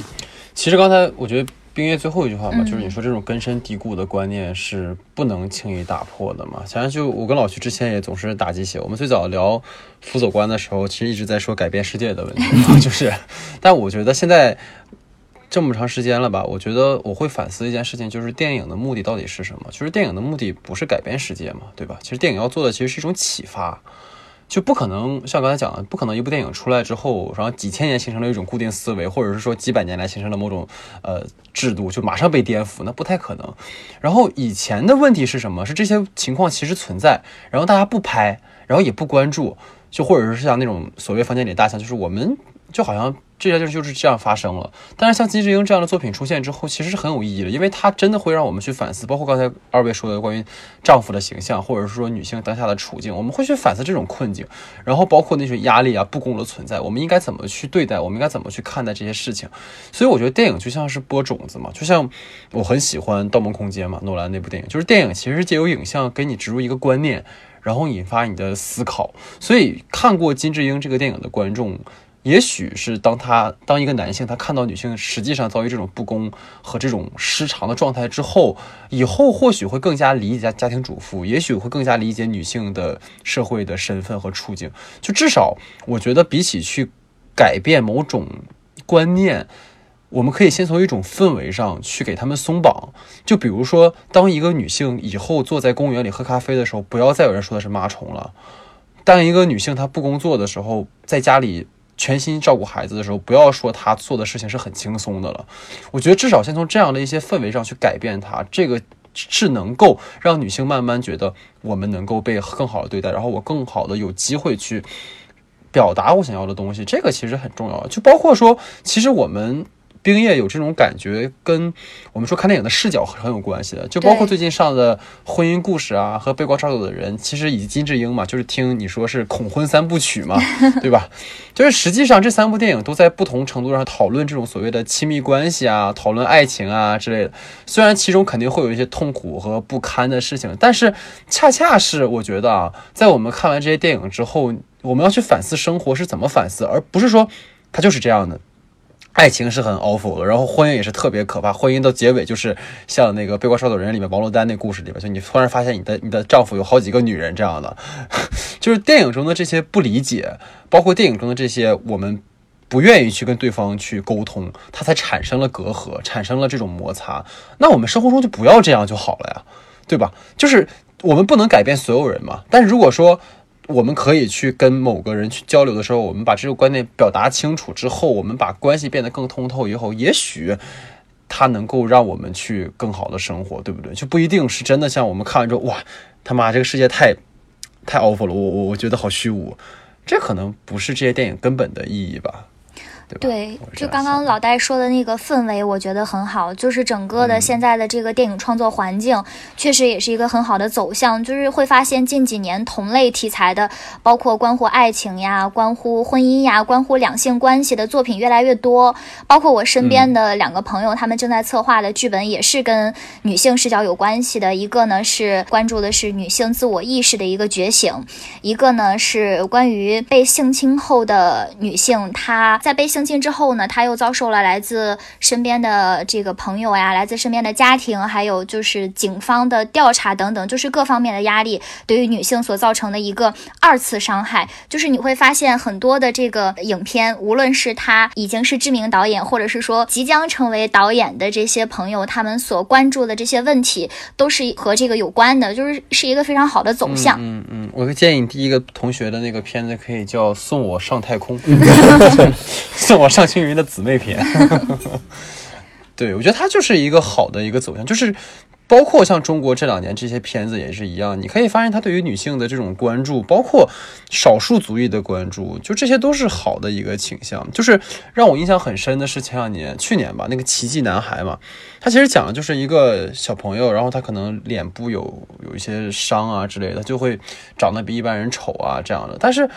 其实刚才我觉得冰月最后一句话嘛，就是你说这种根深蒂固的观念是不能轻易打破的嘛。想想就我跟老徐之前也总是打鸡血，我们最早聊辅佐官的时候，其实一直在说改变世界的问题，就是，但我觉得现在这么长时间了吧，我觉得我会反思一件事情，就是电影的目的到底是什么？就是电影的目的不是改变世界嘛，对吧？其实电影要做的其实是一种启发。就不可能像刚才讲的，不可能一部电影出来之后，然后几千年形成了一种固定思维，或者是说几百年来形成了某种呃制度，就马上被颠覆，那不太可能。然后以前的问题是什么？是这些情况其实存在，然后大家不拍，然后也不关注，就或者是像那种所谓房间里大象，就是我们就好像。这件事就是这样发生了，但是像金智英这样的作品出现之后，其实是很有意义的，因为它真的会让我们去反思，包括刚才二位说的关于丈夫的形象，或者是说女性当下的处境，我们会去反思这种困境，然后包括那些压力啊、不公的存在，我们应该怎么去对待，我们应该怎么去看待这些事情。所以我觉得电影就像是播种子嘛，就像我很喜欢《盗梦空间》嘛，诺兰那部电影，就是电影其实是借由影像给你植入一个观念，然后引发你的思考。所以看过金智英这个电影的观众。也许是当他当一个男性，他看到女性实际上遭遇这种不公和这种失常的状态之后，以后或许会更加理解家庭主妇，也许会更加理解女性的社会的身份和处境。就至少，我觉得比起去改变某种观念，我们可以先从一种氛围上去给他们松绑。就比如说，当一个女性以后坐在公园里喝咖啡的时候，不要再有人说她是妈虫了；当一个女性她不工作的时候，在家里。全心照顾孩子的时候，不要说他做的事情是很轻松的了。我觉得至少先从这样的一些氛围上去改变他，这个是能够让女性慢慢觉得我们能够被更好的对待，然后我更好的有机会去表达我想要的东西。这个其实很重要，就包括说，其实我们。冰夜有这种感觉，跟我们说看电影的视角很有关系的，就包括最近上的婚姻故事啊，和《被光照走的人》，其实以及金智英嘛，就是听你说是恐婚三部曲嘛，对吧？就是实际上这三部电影都在不同程度上讨论这种所谓的亲密关系啊，讨论爱情啊之类的。虽然其中肯定会有一些痛苦和不堪的事情，但是恰恰是我觉得啊，在我们看完这些电影之后，我们要去反思生活是怎么反思，而不是说它就是这样的。爱情是很 awful 的，然后婚姻也是特别可怕。婚姻到结尾就是像那个《背光烧走人》里面王珞丹那故事里边，就你突然发现你的你的丈夫有好几个女人这样的，就是电影中的这些不理解，包括电影中的这些我们不愿意去跟对方去沟通，它才产生了隔阂，产生了这种摩擦。那我们生活中就不要这样就好了呀，对吧？就是我们不能改变所有人嘛，但是如果说。我们可以去跟某个人去交流的时候，我们把这个观点表达清楚之后，我们把关系变得更通透以后，也许他能够让我们去更好的生活，对不对？就不一定是真的像我们看完之后，哇，他妈这个世界太太 awful 了，我我我觉得好虚无，这可能不是这些电影根本的意义吧。对，就刚刚老戴说的那个氛围，我觉得很好。就是整个的现在的这个电影创作环境，确实也是一个很好的走向。就是会发现近几年同类题材的，包括关乎爱情呀、关乎婚姻呀、关乎两性关系的作品越来越多。包括我身边的两个朋友，他们正在策划的剧本也是跟女性视角有关系的。一个呢是关注的是女性自我意识的一个觉醒，一个呢是关于被性侵后的女性，她在被性性侵之后呢，他又遭受了来自身边的这个朋友呀，来自身边的家庭，还有就是警方的调查等等，就是各方面的压力，对于女性所造成的一个二次伤害。就是你会发现很多的这个影片，无论是他已经是知名导演，或者是说即将成为导演的这些朋友，他们所关注的这些问题，都是和这个有关的，就是是一个非常好的走向。嗯嗯，我建议你第一个同学的那个片子可以叫《送我上太空》。我上青云的姊妹篇，对我觉得它就是一个好的一个走向，就是包括像中国这两年这些片子也是一样，你可以发现它对于女性的这种关注，包括少数族裔的关注，就这些都是好的一个倾向。就是让我印象很深的是前两年，去年吧，那个奇迹男孩嘛，他其实讲的就是一个小朋友，然后他可能脸部有有一些伤啊之类的，就会长得比一般人丑啊这样的，但是。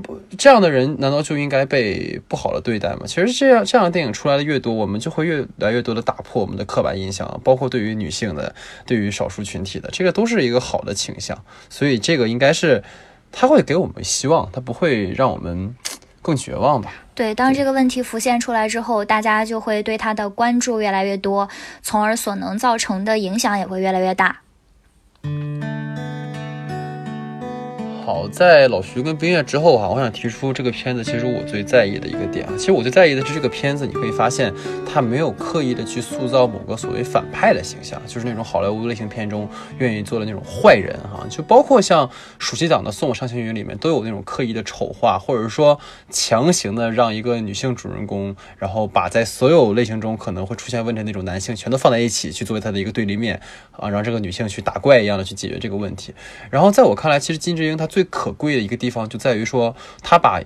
不，这样的人难道就应该被不好的对待吗？其实这样这样的电影出来的越多，我们就会越来越多的打破我们的刻板印象，包括对于女性的、对于少数群体的，这个都是一个好的倾向。所以这个应该是，他会给我们希望，他不会让我们更绝望吧。对，当这个问题浮现出来之后，大家就会对他的关注越来越多，从而所能造成的影响也会越来越大。好，在老徐跟冰月之后哈，我想提出这个片子，其实我最在意的一个点啊，其实我最在意的是这个片子，你可以发现他没有刻意的去塑造某个所谓反派的形象，就是那种好莱坞类型片中愿意做的那种坏人哈，就包括像暑期档的《送我上青云》里面都有那种刻意的丑化，或者是说强行的让一个女性主人公，然后把在所有类型中可能会出现问题的那种男性全都放在一起去作为他的一个对立面啊，让这个女性去打怪一样的去解决这个问题。然后在我看来，其实金智英她。最可贵的一个地方就在于说，他把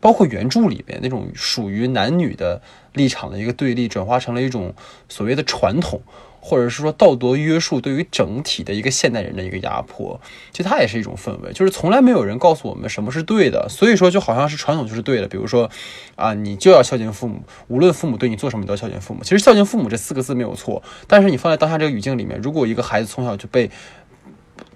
包括原著里面那种属于男女的立场的一个对立，转化成了一种所谓的传统，或者是说道德约束对于整体的一个现代人的一个压迫。其实它也是一种氛围，就是从来没有人告诉我们什么是对的，所以说就好像是传统就是对的。比如说啊，你就要孝敬父母，无论父母对你做什么你都要孝敬父母。其实孝敬父母这四个字没有错，但是你放在当下这个语境里面，如果一个孩子从小就被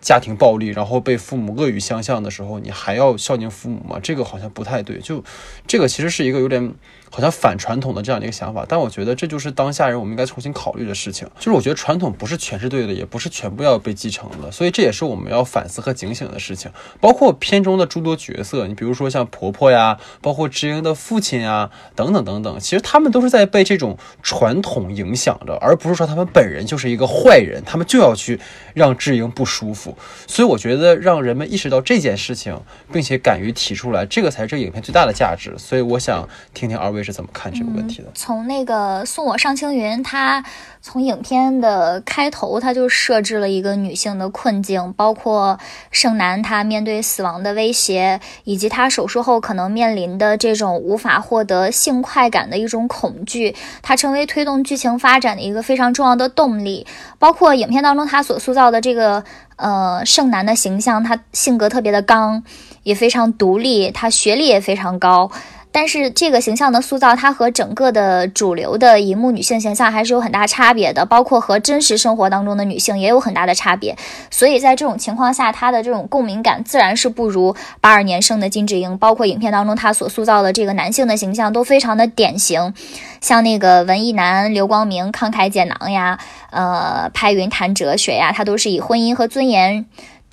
家庭暴力，然后被父母恶语相向的时候，你还要孝敬父母吗？这个好像不太对。就这个其实是一个有点。好像反传统的这样的一个想法，但我觉得这就是当下人我们应该重新考虑的事情。就是我觉得传统不是全是对的，也不是全部要被继承的，所以这也是我们要反思和警醒的事情。包括片中的诸多角色，你比如说像婆婆呀，包括知英的父亲呀，等等等等，其实他们都是在被这种传统影响着，而不是说他们本人就是一个坏人，他们就要去让知英不舒服。所以我觉得让人们意识到这件事情，并且敢于提出来，这个才是这影片最大的价值。所以我想听听二位。是怎么看这个问题的？从那个送我上青云，他从影片的开头他就设置了一个女性的困境，包括盛楠他面对死亡的威胁，以及他手术后可能面临的这种无法获得性快感的一种恐惧，他成为推动剧情发展的一个非常重要的动力。包括影片当中他所塑造的这个呃盛楠的形象，他性格特别的刚，也非常独立，他学历也非常高。但是这个形象的塑造，它和整个的主流的荧幕女性形象还是有很大差别的，包括和真实生活当中的女性也有很大的差别。所以在这种情况下，她的这种共鸣感自然是不如八二年生的金智英。包括影片当中她所塑造的这个男性的形象都非常的典型，像那个文艺男刘光明慷慨解囊呀，呃，拍云谈哲学呀，他都是以婚姻和尊严。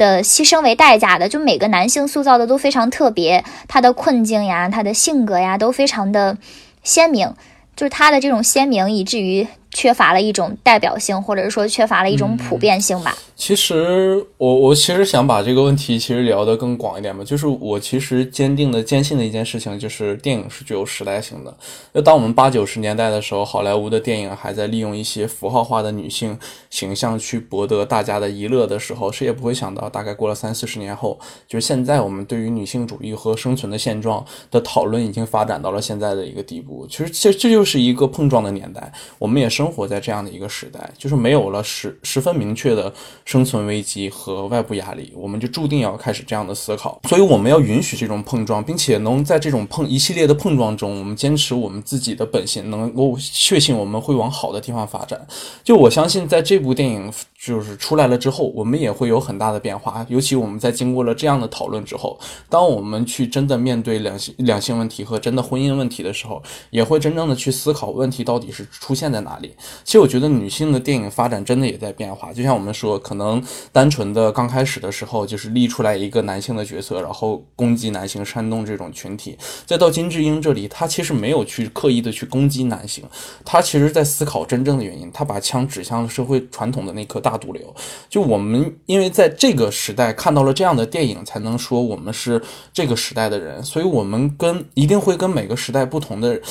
的牺牲为代价的，就每个男性塑造的都非常特别，他的困境呀，他的性格呀，都非常的鲜明，就是他的这种鲜明，以至于缺乏了一种代表性，或者是说缺乏了一种普遍性吧。其实我我其实想把这个问题其实聊得更广一点嘛，就是我其实坚定的坚信的一件事情，就是电影是具有时代性的。就当我们八九十年代的时候，好莱坞的电影还在利用一些符号化的女性形象去博得大家的一乐的时候，谁也不会想到，大概过了三四十年后，就是现在我们对于女性主义和生存的现状的讨论已经发展到了现在的一个地步。其实这这就是一个碰撞的年代，我们也是生活在这样的一个时代，就是没有了十十分明确的。生存危机和外部压力，我们就注定要开始这样的思考。所以我们要允许这种碰撞，并且能在这种碰一系列的碰撞中，我们坚持我们自己的本性，能够确信我们会往好的地方发展。就我相信，在这部电影。就是出来了之后，我们也会有很大的变化。尤其我们在经过了这样的讨论之后，当我们去真的面对两性两性问题和真的婚姻问题的时候，也会真正的去思考问题到底是出现在哪里。其实我觉得女性的电影发展真的也在变化。就像我们说，可能单纯的刚开始的时候就是立出来一个男性的角色，然后攻击男性、煽动这种群体。再到金智英这里，她其实没有去刻意的去攻击男性，她其实在思考真正的原因。她把枪指向了社会传统的那颗。大毒瘤，就我们因为在这个时代看到了这样的电影，才能说我们是这个时代的人，所以我们跟一定会跟每个时代不同的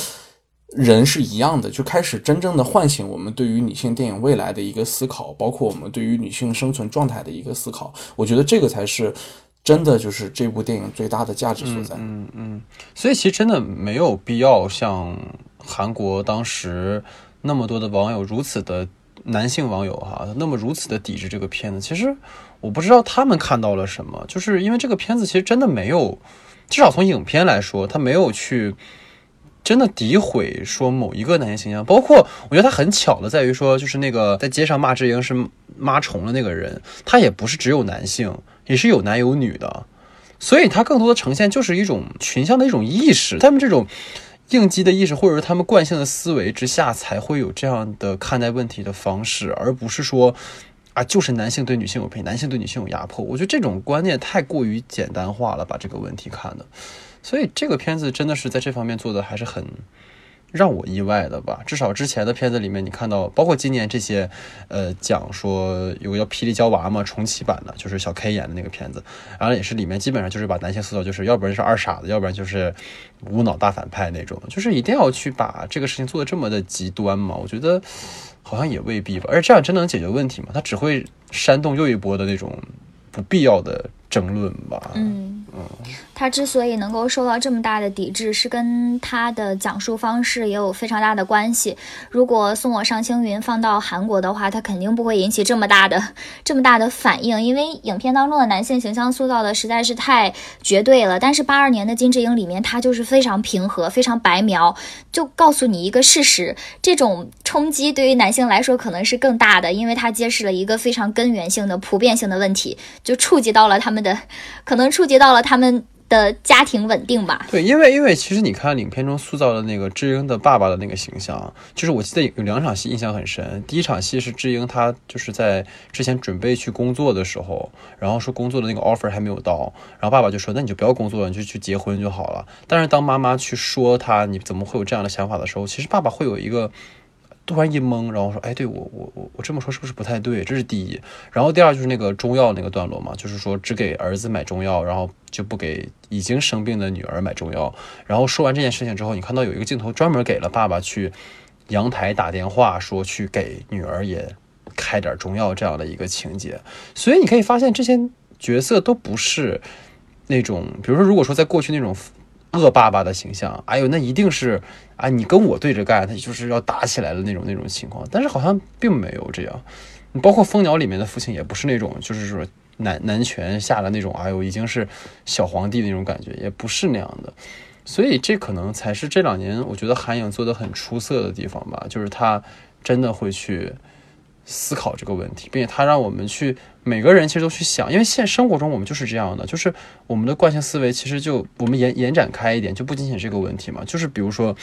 人是一样的，就开始真正的唤醒我们对于女性电影未来的一个思考，包括我们对于女性生存状态的一个思考。我觉得这个才是真的，就是这部电影最大的价值所在。嗯嗯，所以其实真的没有必要像韩国当时那么多的网友如此的。男性网友哈，那么如此的抵制这个片子，其实我不知道他们看到了什么，就是因为这个片子其实真的没有，至少从影片来说，他没有去真的诋毁说某一个男性形象，包括我觉得他很巧的在于说，就是那个在街上骂智英是妈虫的那个人，他也不是只有男性，也是有男有女的。所以他更多的呈现就是一种群像的一种意识，他们这种应激的意识，或者是他们惯性的思维之下，才会有这样的看待问题的方式，而不是说啊，就是男性对女性有偏，男性对女性有压迫。我觉得这种观念太过于简单化了，把这个问题看的。所以这个片子真的是在这方面做的还是很。让我意外的吧，至少之前的片子里面，你看到，包括今年这些，呃，讲说有个叫《霹雳娇娃》嘛，重启版的，就是小 K 演的那个片子，然后也是里面基本上就是把男性塑造，就是要不然是二傻子，要不然就是无脑大反派那种，就是一定要去把这个事情做的这么的极端嘛？我觉得好像也未必吧，而这样真能解决问题吗？他只会煽动又一波的那种不必要的争论吧？嗯嗯。他之所以能够受到这么大的抵制，是跟他的讲述方式也有非常大的关系。如果送我上青云放到韩国的话，他肯定不会引起这么大的 这么大的反应，因为影片当中的男性形象塑造的实在是太绝对了。但是八二年的金智英里面，他就是非常平和、非常白描，就告诉你一个事实：这种冲击对于男性来说可能是更大的，因为他揭示了一个非常根源性的、普遍性的问题，就触及到了他们的，可能触及到了他们。的家庭稳定吧？对，因为因为其实你看影片中塑造的那个智英的爸爸的那个形象，就是我记得有两场戏印象很深。第一场戏是智英她就是在之前准备去工作的时候，然后说工作的那个 offer 还没有到，然后爸爸就说那你就不要工作了，你就去结婚就好了。但是当妈妈去说他你怎么会有这样的想法的时候，其实爸爸会有一个。突然一懵，然后说：“哎，对我，我，我，我这么说是不是不太对？这是第一。然后第二就是那个中药那个段落嘛，就是说只给儿子买中药，然后就不给已经生病的女儿买中药。然后说完这件事情之后，你看到有一个镜头专门给了爸爸去阳台打电话，说去给女儿也开点中药这样的一个情节。所以你可以发现这些角色都不是那种，比如说如果说在过去那种。”恶爸爸的形象，哎呦，那一定是啊，你跟我对着干，他就是要打起来的那种那种情况。但是好像并没有这样，包括《蜂鸟》里面的父亲也不是那种，就是说男男权下的那种，哎呦，已经是小皇帝那种感觉，也不是那样的。所以这可能才是这两年我觉得韩影做的很出色的地方吧，就是他真的会去。思考这个问题，并且他让我们去每个人其实都去想，因为现生活中我们就是这样的，就是我们的惯性思维其实就我们延延展开一点，就不仅仅这个问题嘛，就是比如说，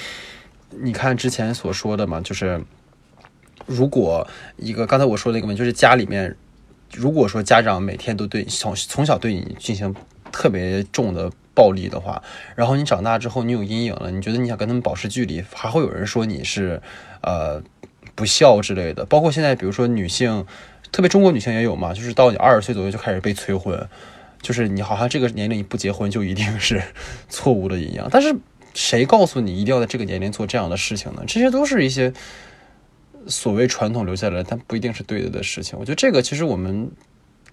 你看之前所说的嘛，就是如果一个刚才我说的一个问题，就是家里面如果说家长每天都对从从小对你进行特别重的暴力的话，然后你长大之后你有阴影了，你觉得你想跟他们保持距离，还会有人说你是呃。不孝之类的，包括现在，比如说女性，特别中国女性也有嘛，就是到你二十岁左右就开始被催婚，就是你好像这个年龄你不结婚就一定是 错误的一样。但是谁告诉你一定要在这个年龄做这样的事情呢？这些都是一些所谓传统留下来但不一定是对的的事情。我觉得这个其实我们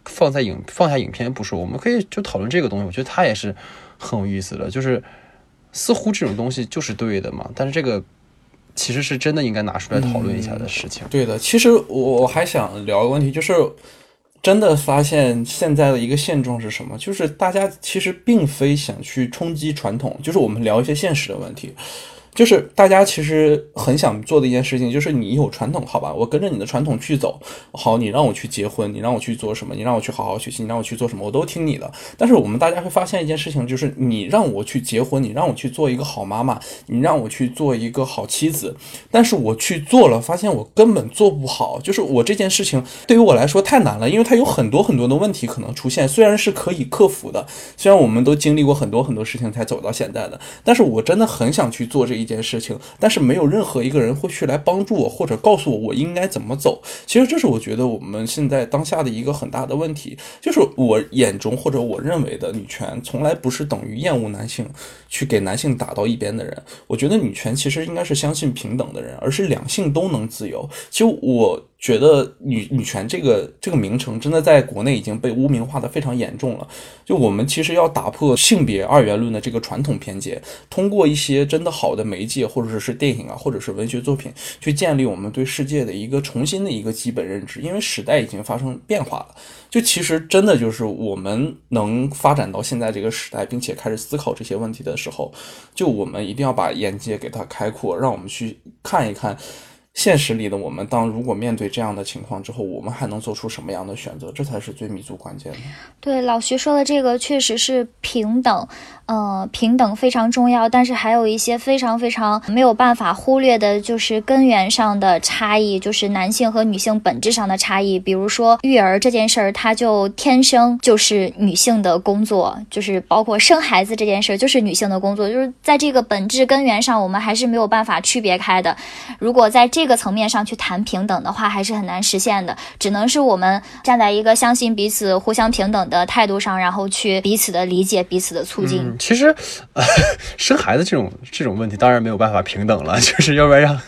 放在影放下影片不说，我们可以就讨论这个东西。我觉得它也是很有意思的，就是似乎这种东西就是对的嘛，但是这个。其实是真的应该拿出来讨论一下的事情。对的，其实我我还想聊个问题，就是真的发现现在的一个现状是什么？就是大家其实并非想去冲击传统，就是我们聊一些现实的问题。就是大家其实很想做的一件事情，就是你有传统，好吧，我跟着你的传统去走。好，你让我去结婚，你让我去做什么？你让我去好好学习，你让我去做什么？我都听你的。但是我们大家会发现一件事情，就是你让我去结婚，你让我去做一个好妈妈，你让我去做一个好妻子，但是我去做了，发现我根本做不好。就是我这件事情对于我来说太难了，因为它有很多很多的问题可能出现。虽然是可以克服的，虽然我们都经历过很多很多事情才走到现在的，但是我真的很想去做这一。一件事情，但是没有任何一个人会去来帮助我，或者告诉我我应该怎么走。其实这是我觉得我们现在当下的一个很大的问题，就是我眼中或者我认为的女权，从来不是等于厌恶男性，去给男性打到一边的人。我觉得女权其实应该是相信平等的人，而是两性都能自由。其实我。觉得女女权这个这个名称真的在国内已经被污名化的非常严重了。就我们其实要打破性别二元论的这个传统偏见，通过一些真的好的媒介，或者是电影啊，或者是文学作品，去建立我们对世界的一个重新的一个基本认知。因为时代已经发生变化了，就其实真的就是我们能发展到现在这个时代，并且开始思考这些问题的时候，就我们一定要把眼界给它开阔，让我们去看一看。现实里的我们，当如果面对这样的情况之后，我们还能做出什么样的选择？这才是最弥足关键的。对，老徐说的这个确实是平等，呃，平等非常重要，但是还有一些非常非常没有办法忽略的，就是根源上的差异，就是男性和女性本质上的差异。比如说育儿这件事儿，它就天生就是女性的工作，就是包括生孩子这件事儿，就是女性的工作，就是在这个本质根源上，我们还是没有办法区别开的。如果在这个层面上去谈平等的话，还是很难实现的。只能是我们站在一个相信彼此、互相平等的态度上，然后去彼此的理解、彼此的促进。其实、呃、生孩子这种这种问题，当然没有办法平等了，就是要不然让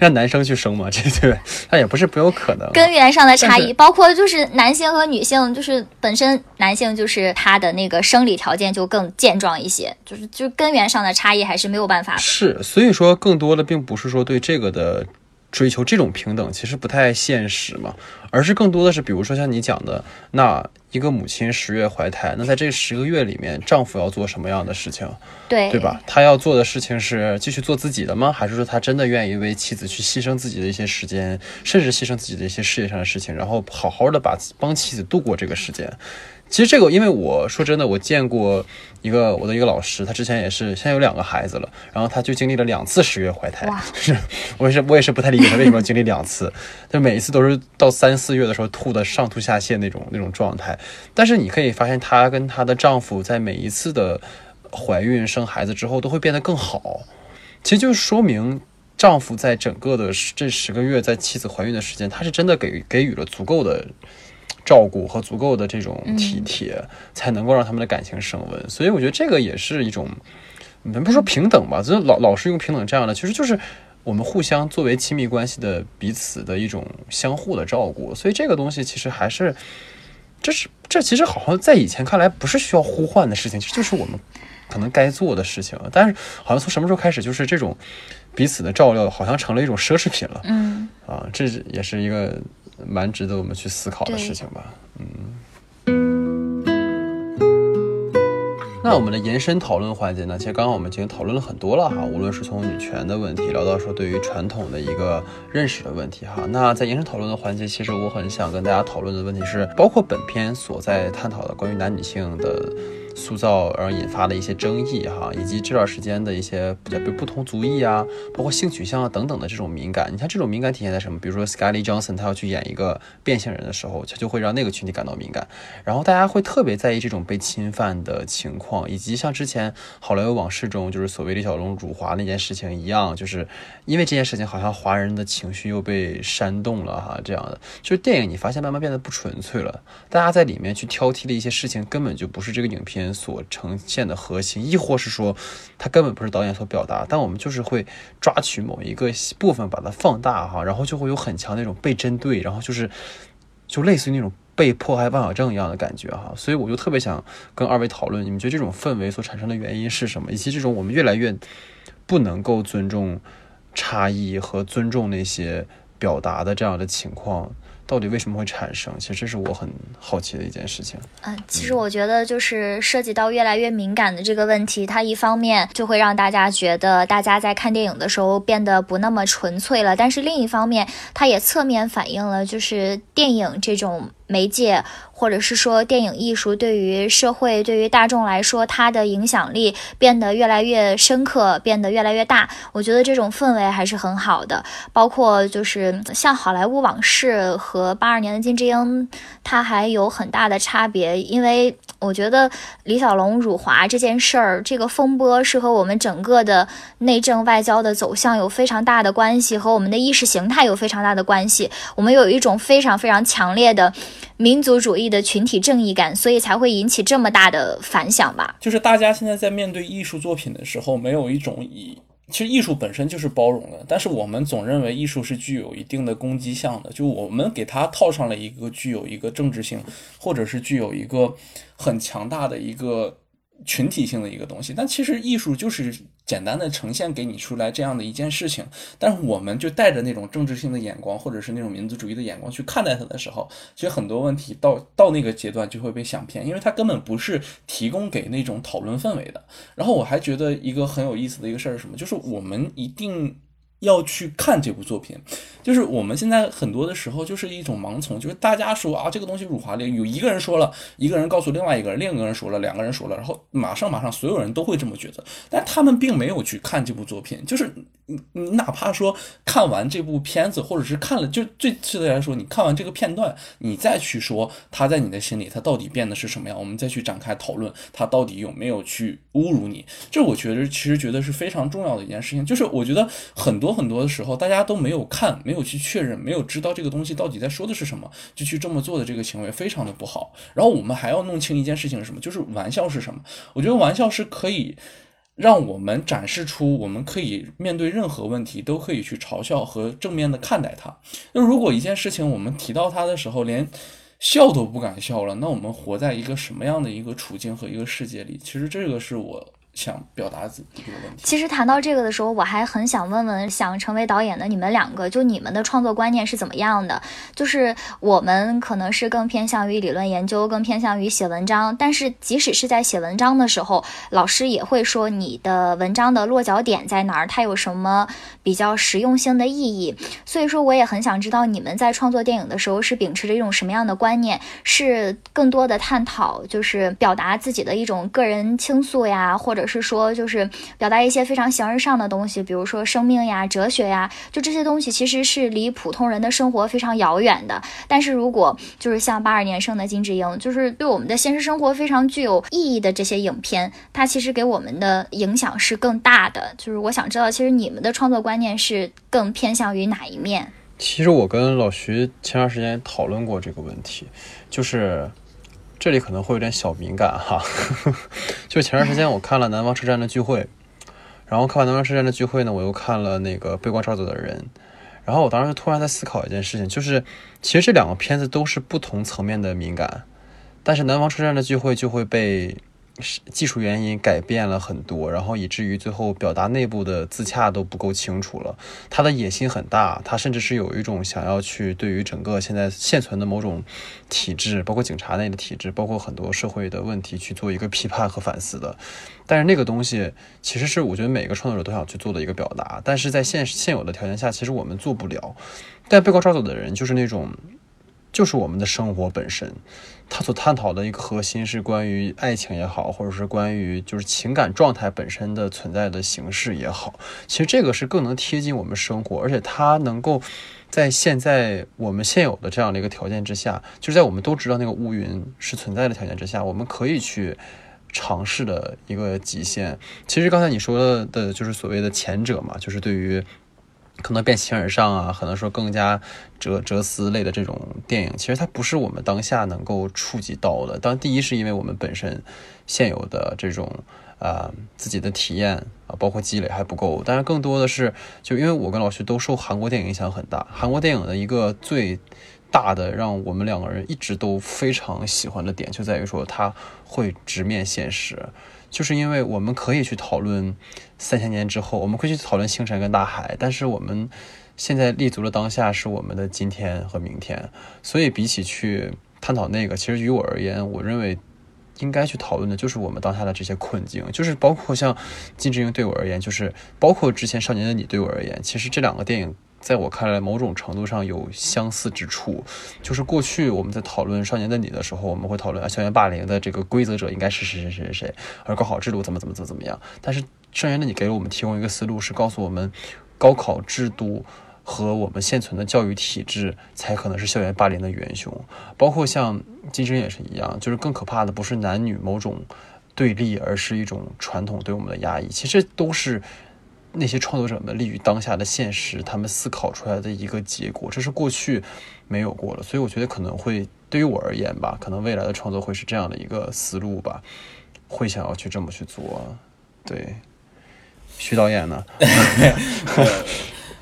让男生去生嘛，这对，那也不是不有可能。根源上的差异，包括就是男性和女性，就是本身男性就是他的那个生理条件就更健壮一些，就是就根源上的差异还是没有办法。是，所以说更多的并不是说对这个的追求这种平等，其实不太现实嘛，而是更多的是，比如说像你讲的，那一个母亲十月怀胎，那在这十个月里面，丈夫要做什么样的事情，对对吧？他要做的事情是继续做自己的吗？还是说他真的愿意为妻子去牺牲自己的一些时间，甚至牺牲自己的一些事业上的事情，然后好好的把帮妻子度过这个时间？其实这个，因为我说真的，我见过一个我的一个老师，他之前也是现在有两个孩子了，然后他就经历了两次十月怀胎哇，是 我也是我也是不太理解他为什么要经历两次，就每一次都是到三四月的时候吐的上吐下泻那种那种状态。但是你可以发现，她跟她的丈夫在每一次的怀孕生孩子之后都会变得更好，其实就说明。丈夫在整个的这十个月，在妻子怀孕的时间，他是真的给给予了足够的照顾和足够的这种体贴，才能够让他们的感情升温。所以我觉得这个也是一种，你们不说平等吧，就是老老是用平等这样的，其实就是我们互相作为亲密关系的彼此的一种相互的照顾。所以这个东西其实还是，这是这其实好像在以前看来不是需要呼唤的事情，其实就是我们可能该做的事情。但是好像从什么时候开始，就是这种彼此的照料好像成了一种奢侈品了。嗯，啊，这也是一个蛮值得我们去思考的事情吧。嗯。那我们的延伸讨论环节呢，其实刚刚我们已经讨论了很多了哈，无论是从女权的问题聊到说对于传统的一个认识的问题哈。那在延伸讨论的环节，其实我很想跟大家讨论的问题是，包括本片所在探讨的关于男女性的塑造而引发的一些争议哈，以及这段时间的一些比较比如不同族裔啊，包括性取向啊等等的这种敏感。你看这种敏感体现在什么？比如说 Scarlett Johnson 他要去演一个变性人的时候，他就会让那个群体感到敏感，然后大家会特别在意这种被侵犯的情况，以及像之前好莱坞往事中就是所谓李小龙辱华那件事情一样，就是因为这件事情好像华人的情绪又被煽动了哈，这样的就是电影你发现慢慢变得不纯粹了，大家在里面去挑剔的一些事情根本就不是这个影片所呈现的核心，亦或是说它根本不是导演所表达，但我们就是会抓取某一个部分把它放大哈，然后就会有很强那种被针对，然后就是就类似于那种被迫害妄想症一样的感觉哈，所以我就特别想跟二位讨论，你们觉得这种氛围所产生的原因是什么，以及这种我们越来越不能够尊重差异和尊重那些表达的这样的情况，到底为什么会产生？其实这是我很好奇的一件事情。嗯，其实我觉得就是涉及到越来越敏感的这个问题，它一方面就会让大家觉得大家在看电影的时候变得不那么纯粹了，但是另一方面，它也侧面反映了就是电影这种媒介，或者是说电影艺术对于社会、对于大众来说，它的影响力变得越来越深刻，变得越来越大。我觉得这种氛围还是很好的，包括就是像好莱坞往事和八二年的金智英，它还有很大的差别，因为我觉得李小龙辱华这件事儿，这个风波是和我们整个的内政外交的走向有非常大的关系，和我们的意识形态有非常大的关系。我们有一种非常非常强烈的民族主义的群体正义感，所以才会引起这么大的反响吧。就是大家现在在面对艺术作品的时候，没有一种以其实艺术本身就是包容的，但是我们总认为艺术是具有一定的攻击性的，就我们给它套上了一个具有一个政治性，或者是具有一个很强大的一个群体性的一个东西。但其实艺术就是简单的呈现给你出来这样的一件事情，但是我们就带着那种政治性的眼光，或者是那种民族主义的眼光去看待它的时候，其实很多问题到到那个阶段就会被想偏，因为它根本不是提供给那种讨论氛围的。然后我还觉得一个很有意思的一个事儿是什么，就是我们一定要去看这部作品，就是我们现在很多的时候就是一种盲从，就是大家说啊这个东西辱华的，有一个人说了，一个人告诉另外一个人，另一个人说了，两个人说了，然后马上马上所有人都会这么觉得，但他们并没有去看这部作品，就是你你哪怕说看完这部片子，或者是看了就最次的来说，你看完这个片段，你再去说他在你的心里他到底变的是什么样，我们再去展开讨论他到底有没有去侮辱你，这我觉得其实觉得是非常重要的一件事情，就是我觉得很多。很多的时候，大家都没有看，没有去确认，没有知道这个东西到底在说的是什么，就去这么做的这个行为非常的不好。然后我们还要弄清一件事情是什么，就是玩笑是什么。我觉得玩笑是可以让我们展示出，我们可以面对任何问题都可以去嘲笑和正面的看待它。那如果一件事情我们提到它的时候，连笑都不敢笑了，那我们活在一个什么样的一个处境和一个世界里？其实这个是我。想表达自己这个问题。其实谈到这个的时候，我还很想问问想成为导演的你们两个，就你们的创作观念是怎么样的？就是我们可能是更偏向于理论研究，更偏向于写文章。但是即使是在写文章的时候，老师也会说你的文章的落脚点在哪儿，它有什么比较实用性的意义。所以说，我也很想知道你们在创作电影的时候是秉持着一种什么样的观念？是更多的探讨，就是表达自己的一种个人倾诉呀，或者。是说，就是表达一些非常形而上的东西，比如说生命呀、哲学呀，就这些东西其实是离普通人的生活非常遥远的。但是如果就是像八二年生的金智英，就是对我们的现实生活非常具有意义的这些影片，它其实给我们的影响是更大的。就是我想知道，其实你们的创作观念是更偏向于哪一面？其实我跟老徐前段时间讨论过这个问题，就是。这里可能会有点小敏感哈，就前段时间我看了《南方车站的聚会》，然后看完《南方车站的聚会》呢，我又看了那个《被光照走的人》，然后我当时突然在思考一件事情，就是其实这两个片子都是不同层面的敏感，但是《南方车站的聚会》就会被。技术原因改变了很多，然后以至于最后表达内部的自洽都不够清楚了。他的野心很大，他甚至是有一种想要去对于整个现在现存的某种体制，包括警察内的体制，包括很多社会的问题去做一个批判和反思的。但是那个东西其实是我觉得每个创作者都想去做的一个表达，但是在现现有的条件下，其实我们做不了。但被告抓走的人就是那种。就是我们的生活本身，他所探讨的一个核心是关于爱情也好，或者是关于就是情感状态本身的存在的形式也好，其实这个是更能贴近我们生活，而且它能够在现在我们现有的这样的一个条件之下，就是在我们都知道那个乌云是存在的条件之下，我们可以去尝试的一个极限。其实刚才你说的就是所谓的前者嘛，就是对于。可能变形而上啊，可能说更加哲哲思类的这种电影，其实它不是我们当下能够触及到的。当第一是因为我们本身现有的这种啊自己的体验啊，包括积累还不够。但是更多的是，就因为我跟老徐都受韩国电影影响很大，韩国电影的一个最大的让我们两个人一直都非常喜欢的点，就在于说它会直面现实。就是因为我们可以去讨论三千年之后，我们会去讨论星辰跟大海，但是我们现在立足的当下是我们的今天和明天，所以比起去探讨那个，其实于我而言，我认为应该去讨论的就是我们当下的这些困境，就是包括像金智英对我而言，就是包括之前少年的你对我而言，其实这两个电影。在我看来，某种程度上有相似之处，就是过去我们在讨论《少年的你》的时候，我们会讨论，校园霸凌的这个规则者应该是谁谁谁谁谁，而高考制度怎么怎么怎么怎么样。但是《少年的你》给了我们提供一个思路，是告诉我们，高考制度和我们现存的教育体制才可能是校园霸凌的元凶。包括像金生也是一样，就是更可怕的不是男女某种对立，而是一种传统对我们的压抑。其实都是。那些创作者们立于当下的现实，他们思考出来的一个结果，这是过去没有过了，所以我觉得可能会对于我而言吧，可能未来的创作会是这样的一个思路吧，会想要去这么去做。对，徐导演呢？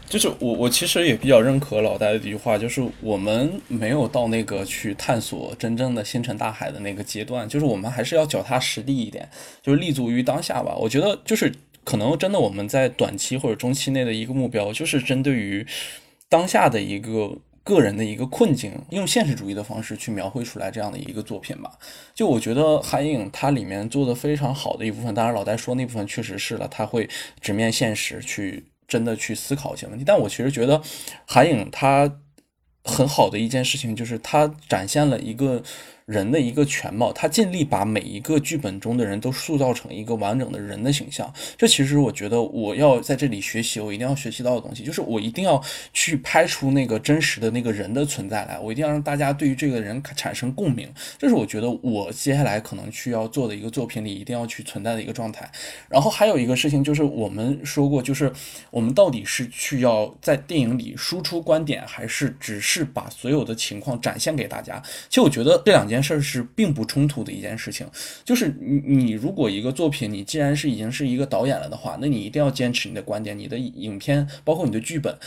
就是我，我其实也比较认可老戴的一句话，就是我们没有到那个去探索真正的星辰大海的那个阶段，就是我们还是要脚踏实地一点，就是立足于当下吧。我觉得就是。可能真的我们在短期或者中期内的一个目标，就是针对于当下的一个个人的一个困境，用现实主义的方式去描绘出来这样的一个作品吧。就我觉得韩影它里面做的非常好的一部分，当然老戴说那部分确实是了，他会直面现实去真的去思考一些问题。但我其实觉得韩影他很好的一件事情就是他展现了一个。人的一个全貌，他尽力把每一个剧本中的人都塑造成一个完整的人的形象。这其实我觉得我要在这里学习，我一定要学习到的东西，就是我一定要去拍出那个真实的那个人的存在来。我一定要让大家对于这个人产生共鸣。这是我觉得我接下来可能需要做的一个作品里一定要去存在的一个状态。然后还有一个事情就是我们说过，就是我们到底是去要在电影里输出观点，还是只是把所有的情况展现给大家？其实我觉得这两件。件事是并不冲突的一件事情，就是你你如果一个作品，你既然是已经是一个导演了的话，那你一定要坚持你的观点，你的影片包括你的剧本。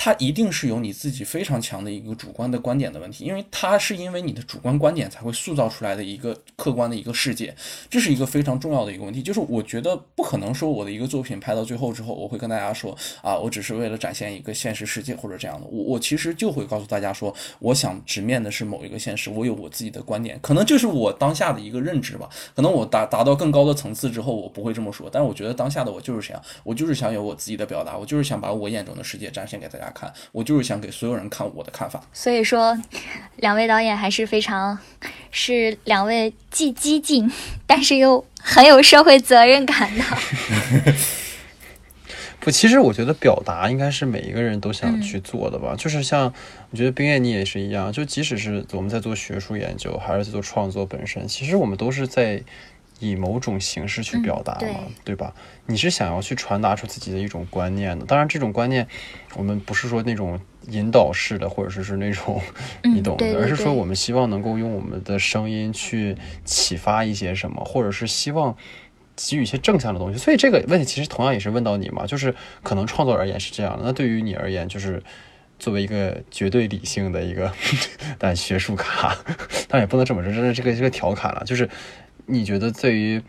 它一定是有你自己非常强的一个主观的观点的问题，因为它是因为你的主观观点才会塑造出来的一个客观的一个世界，这是一个非常重要的一个问题。就是我觉得不可能说我的一个作品拍到最后之后，我会跟大家说啊，我只是为了展现一个现实世界或者这样的。我我其实就会告诉大家说，我想直面的是某一个现实，我有我自己的观点，可能就是我当下的一个认知吧。可能我达达到更高的层次之后，我不会这么说。但是我觉得当下的我就是这样，我就是想有我自己的表达，我就是想把我眼中的世界展现给大家。看，我就是想给所有人看我的看法。所以说，两位导演还是非常，是两位既激进，但是又很有社会责任感的。不，其实我觉得表达应该是每一个人都想去做的吧。就是像，我觉得冰燕你也是一样，就即使是我们在做学术研究，还是在做创作本身，其实我们都是在。以某种形式去表达嘛，对吧？你是想要去传达出自己的一种观念的。当然，这种观念我们不是说那种引导式的，或者说是那种你懂的，而是说我们希望能够用我们的声音去启发一些什么，或者是希望给予一些正向的东西。所以这个问题其实同样也是问到你嘛，就是可能创作而言是这样的。那对于你而言，就是作为一个绝对理性的一个 但学术咖，但也不能这么说，这是这个这个调侃了，就是。你觉得对于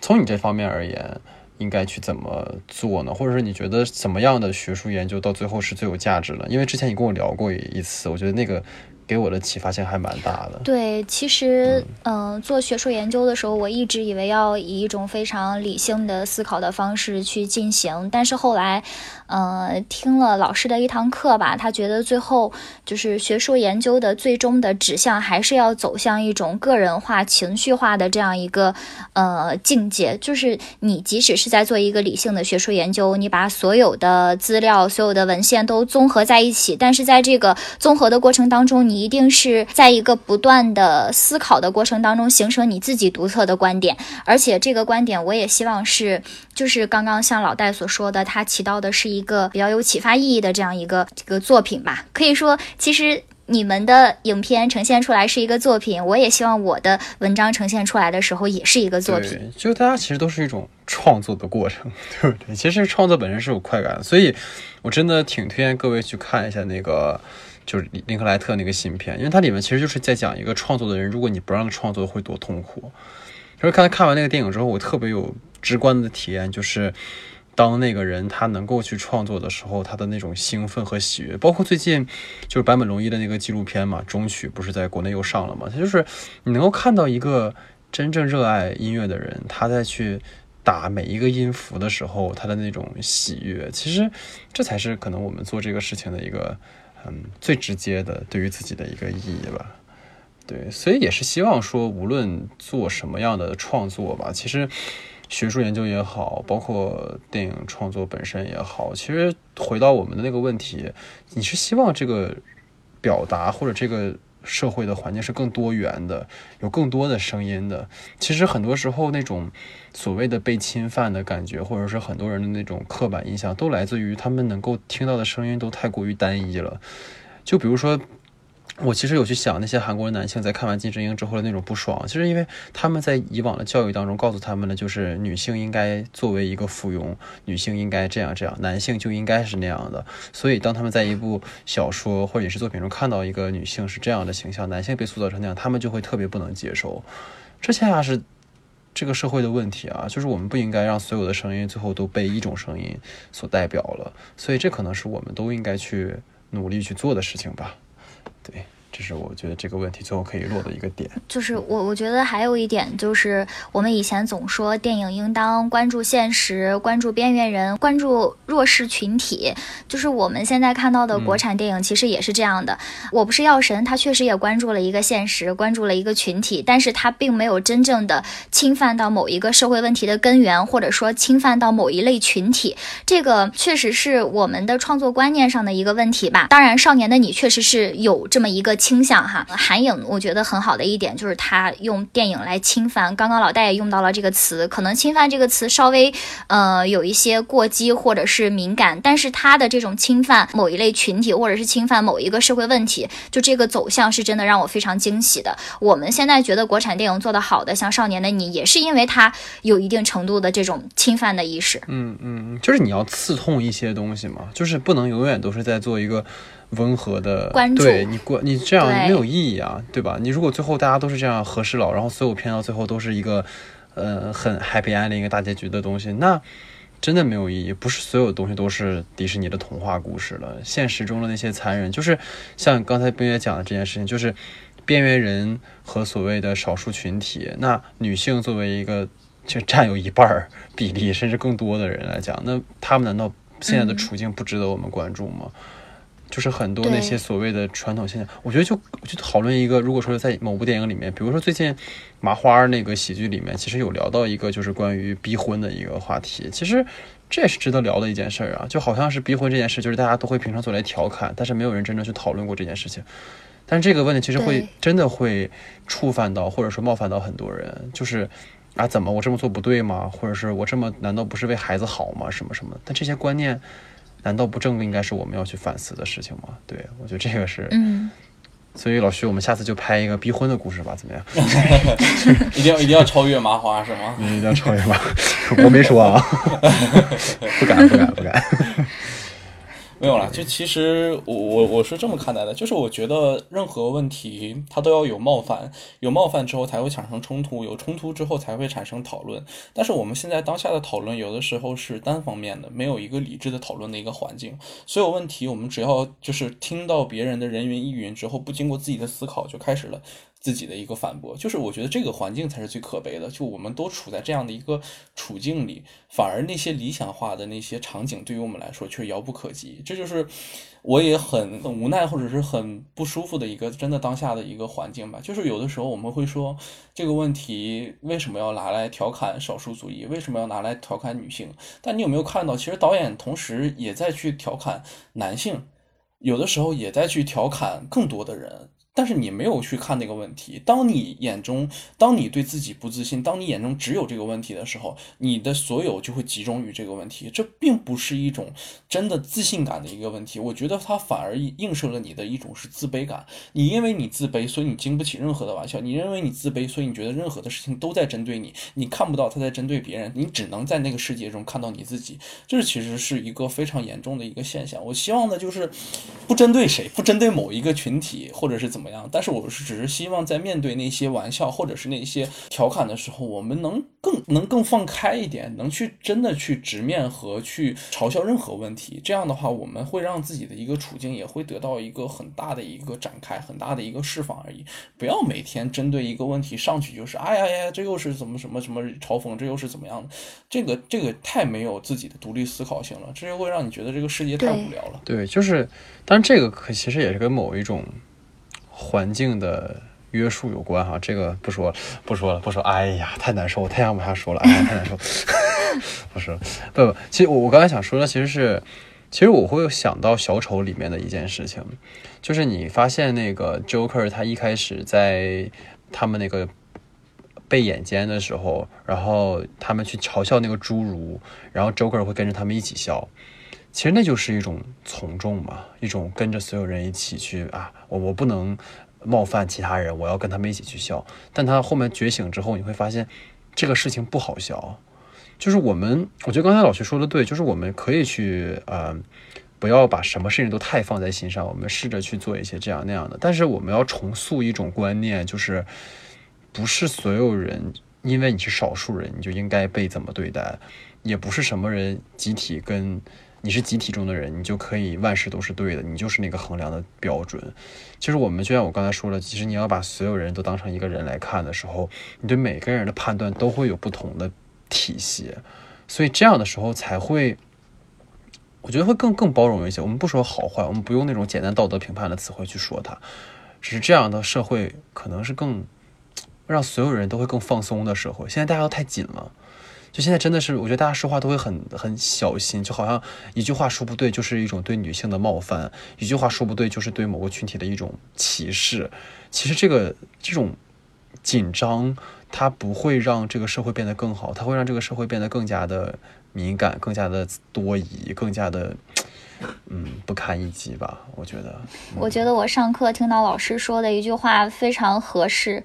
从你这方面而言，应该去怎么做呢？或者说你觉得怎么样的学术研究到最后是最有价值的？因为之前你跟我聊过一次，我觉得那个。给我的启发性还蛮大的。对，其实，嗯，做学术研究的时候，我一直以为要以一种非常理性的思考的方式去进行，但是后来，呃，听了老师的一堂课吧，他觉得最后就是学术研究的最终的指向还是要走向一种个人化、情绪化的这样一个呃境界。就是你即使是在做一个理性的学术研究，你把所有的资料、所有的文献都综合在一起，但是在这个综合的过程当中，你一定是在一个不断的思考的过程当中形成你自己独特的观点，而且这个观点我也希望是，就是刚刚像老戴所说的，它起到的是一个比较有启发意义的这样一个这个作品吧。可以说，其实你们的影片呈现出来是一个作品，我也希望我的文章呈现出来的时候也是一个作品。就大家其实都是一种创作的过程，对不对？其实创作本身是有快感，所以我真的挺推荐各位去看一下那个。就是林克莱特那个新片，因为它里面其实就是在讲一个创作的人，如果你不让他创作会多痛苦。就是看看完那个电影之后，我特别有直观的体验，就是当那个人他能够去创作的时候，他的那种兴奋和喜悦。包括最近就是坂本龙一的那个纪录片嘛，《终曲》不是在国内又上了嘛？他就是你能够看到一个真正热爱音乐的人，他在去打每一个音符的时候，他的那种喜悦，其实这才是可能我们做这个事情的一个。嗯，最直接的对于自己的一个意义吧，对，所以也是希望说，无论做什么样的创作吧，其实学术研究也好，包括电影创作本身也好，其实回到我们的那个问题，你是希望这个表达或者这个。社会的环境是更多元的，有更多的声音的。其实很多时候，那种所谓的被侵犯的感觉，或者是很多人的那种刻板印象，都来自于他们能够听到的声音都太过于单一了。就比如说。我其实有去想那些韩国男性在看完金智英之后的那种不爽，其实因为他们在以往的教育当中告诉他们的就是女性应该作为一个附庸，女性应该这样这样，男性就应该是那样的。所以当他们在一部小说或者影视作品中看到一个女性是这样的形象，男性被塑造成那样，他们就会特别不能接受。这恰恰是这个社会的问题啊，就是我们不应该让所有的声音最后都被一种声音所代表了。所以这可能是我们都应该去努力去做的事情吧。对，这是我觉得这个问题最后可以落的一个点。就是我我觉得还有一点就是，我们以前总说电影应当关注现实，关注边缘人，关注弱势群体。就是我们现在看到的国产电影其实也是这样的。我不是药神，它确实也关注了一个现实，关注了一个群体，但是它并没有真正的侵犯到某一个社会问题的根源，或者说侵犯到某一类群体。这个确实是我们的创作观念上的一个问题吧。当然，少年的你确实是有这么一个倾向哈。韩影我觉得很好的一点就是他用电影来侵犯。刚刚老戴也用到了这个词，可能侵犯这个词稍微呃有一些过激或者是敏感，但是他的这种侵犯某一类群体或者是侵犯某一个社会问题，就这个走向是真的让我非常惊喜的。我们现在觉得国产电影做得好的，像《少年的你》，也是因为它有一定程度的这种侵犯的意识。嗯嗯，就是你要刺痛一些东西嘛，就是不能永远都是在做一个。温和的关注，对你关你这样没有意义啊，对吧？你如果最后大家都是这样和事佬，然后所有片到最后都是一个，呃，很 happy ending 一个大结局的东西，那真的没有意义。不是所有东西都是迪士尼的童话故事了。现实中的那些残忍，就是像刚才冰月讲的这件事情，就是边缘人和所谓的少数群体。那女性作为一个就占有一半比例甚至更多的人来讲，那他们难道现在的处境不值得我们关注吗？就是很多那些所谓的传统现象，我觉得就就讨论一个，如果说在某部电影里面，比如说最近麻花那个喜剧里面，其实有聊到一个就是关于逼婚的一个话题，其实这也是值得聊的一件事儿啊。就好像是逼婚这件事，就是大家都会平常做来调侃，但是没有人真正去讨论过这件事情。但是这个问题其实会真的会触犯到或者说冒犯到很多人，就是啊，怎么我这么做不对吗？或者是我这么难道不是为孩子好吗？什么什么？但这些观念。难道不正应该是我们要去反思的事情吗？对我觉得这个是，嗯，所以老徐，我们下次就拍一个逼婚的故事吧，怎么样？一定要一定要超越麻花是吗？一定要超越麻，我没说啊，不敢不敢不敢。没有了，就其实我我我是这么看待的，就是我觉得任何问题它都要有冒犯，有冒犯之后才会产生冲突，有冲突之后才会产生讨论。但是我们现在当下的讨论有的时候是单方面的，没有一个理智的讨论的一个环境。所有问题我们只要就是听到别人的人云亦云之后，不经过自己的思考就开始了。自己的一个反驳，就是我觉得这个环境才是最可悲的。就我们都处在这样的一个处境里，反而那些理想化的那些场景对于我们来说却遥不可及。这就是我也很很无奈或者是很不舒服的一个真的当下的一个环境吧。就是有的时候我们会说这个问题为什么要拿来调侃少数族裔，为什么要拿来调侃女性？但你有没有看到，其实导演同时也在去调侃男性，有的时候也在去调侃更多的人。但是你没有去看那个问题。当你眼中，当你对自己不自信，当你眼中只有这个问题的时候，你的所有就会集中于这个问题。这并不是一种真的自信感的一个问题。我觉得它反而映射了你的一种是自卑感。你因为你自卑，所以你经不起任何的玩笑。你认为你自卑，所以你觉得任何的事情都在针对你。你看不到他在针对别人，你只能在那个世界中看到你自己。这其实是一个非常严重的一个现象。我希望的就是不针对谁，不针对某一个群体，或者是怎么。怎么样？但是我是只是希望在面对那些玩笑或者是那些调侃的时候，我们能更能更放开一点，能去真的去直面和去嘲笑任何问题。这样的话，我们会让自己的一个处境也会得到一个很大的一个展开，很大的一个释放而已。不要每天针对一个问题上去就是哎呀呀，这又是怎么什么什么嘲讽，这又是怎么样的？这个这个太没有自己的独立思考性了，这就会让你觉得这个世界太无聊了。对，就是，但这个可其实也是跟某一种。环境的约束有关哈，这个不说了，不说了，不说。哎呀，太难受，我太想往下说了，哎，太难受。不说，不不，其实我我刚才想说的其实是，其实我会想到小丑里面的一件事情，就是你发现那个 Joker 他一开始在他们那个被眼尖的时候，然后他们去嘲笑那个侏儒，然后 Joker 会跟着他们一起笑。其实那就是一种从众嘛，一种跟着所有人一起去啊，我我不能冒犯其他人，我要跟他们一起去笑。但他后面觉醒之后，你会发现这个事情不好笑。就是我们，我觉得刚才老徐说的对，就是我们可以去呃，不要把什么事情都太放在心上，我们试着去做一些这样那样的。但是我们要重塑一种观念，就是不是所有人因为你是少数人，你就应该被怎么对待，也不是什么人集体跟。你是集体中的人，你就可以万事都是对的，你就是那个衡量的标准。其实我们就像我刚才说了，其实你要把所有人都当成一个人来看的时候，你对每个人的判断都会有不同的体系，所以这样的时候才会，我觉得会更更包容一些。我们不说好坏，我们不用那种简单道德评判的词汇去说它，只是这样的社会可能是更让所有人都会更放松的社会。现在大家都太紧了。就现在真的是，我觉得大家说话都会很很小心，就好像一句话说不对就是一种对女性的冒犯，一句话说不对就是对某个群体的一种歧视。其实这个这种紧张，它不会让这个社会变得更好，它会让这个社会变得更加的敏感，更加的多疑，更加的嗯不堪一击吧。我觉得，我觉得我上课听到老师说的一句话非常合适。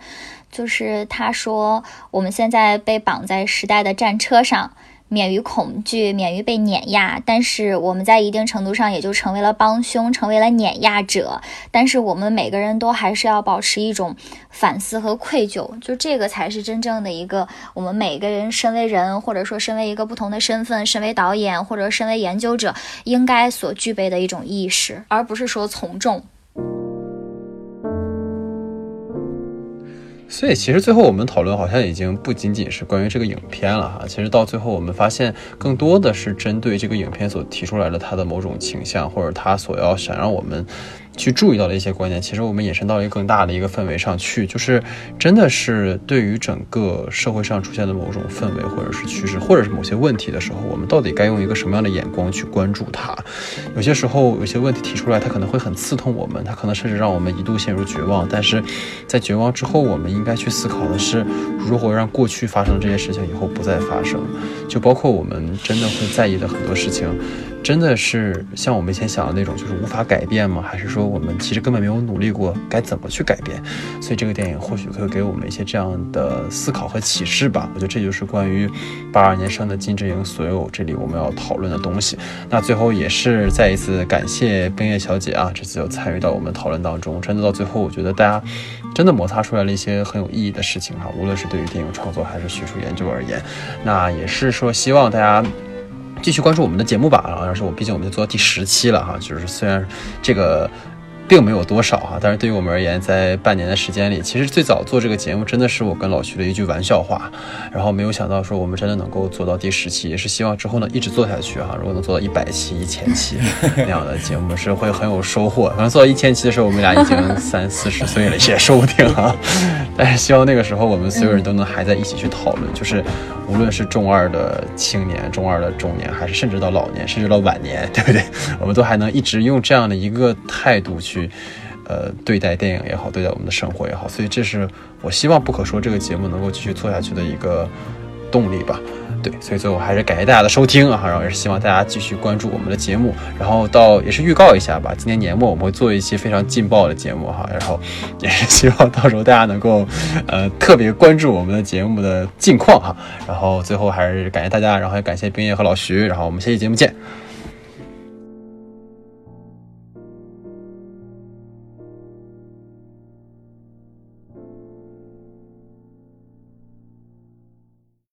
就是他说，我们现在被绑在时代的战车上，免于恐惧，免于被碾压。但是我们在一定程度上也就成为了帮凶，成为了碾压者。但是我们每个人都还是要保持一种反思和愧疚，就这个才是真正的一个我们每个人身为人，或者说身为一个不同的身份，身为导演或者身为研究者，应该所具备的一种意识，而不是说从众。所以，其实最后我们讨论好像已经不仅仅是关于这个影片了哈。其实到最后，我们发现更多的是针对这个影片所提出来的它的某种倾向，或者它所要想让我们。去注意到的一些观念，其实我们延伸到一个更大的一个氛围上去，就是真的是对于整个社会上出现的某种氛围，或者是趋势，或者是某些问题的时候，我们到底该用一个什么样的眼光去关注它？有些时候，有些问题提出来，它可能会很刺痛我们，它可能甚至让我们一度陷入绝望。但是在绝望之后，我们应该去思考的是，如何让过去发生的这些事情以后不再发生。就包括我们真的会在意的很多事情。真的是像我们以前想的那种，就是无法改变吗？还是说我们其实根本没有努力过，该怎么去改变？所以这个电影或许可以给我们一些这样的思考和启示吧。我觉得这就是关于八二年生的金智英所有这里我们要讨论的东西。那最后也是再一次感谢冰叶小姐啊，这次有参与到我们讨论当中。真的到最后，我觉得大家真的摩擦出来了一些很有意义的事情哈，无论是对于电影创作还是学术研究而言，那也是说希望大家。继续关注我们的节目吧，然后是我，毕竟我们就做到第十期了哈，就是虽然这个。并没有多少哈，但是对于我们而言，在半年的时间里，其实最早做这个节目真的是我跟老徐的一句玩笑话，然后没有想到说我们真的能够做到第十期，也是希望之后呢一直做下去哈。如果能做到一百期、一千期 那样的节目，是会很有收获。可能做到一千期的时候，我们俩已经三四十岁了，也说不定啊。但是希望那个时候我们所有人都能还在一起去讨论，就是无论是中二的青年、中二的中年，还是甚至到老年，甚至到晚年，对不对？我们都还能一直用这样的一个态度去。去，呃，对待电影也好，对待我们的生活也好，所以这是我希望不可说这个节目能够继续做下去的一个动力吧。对，所以最后还是感谢大家的收听啊，然后也是希望大家继续关注我们的节目，然后到也是预告一下吧，今年年末我们会做一期非常劲爆的节目哈，然后也是希望到时候大家能够呃特别关注我们的节目的近况哈，然后最后还是感谢大家，然后也感谢冰叶和老徐，然后我们下期节目见。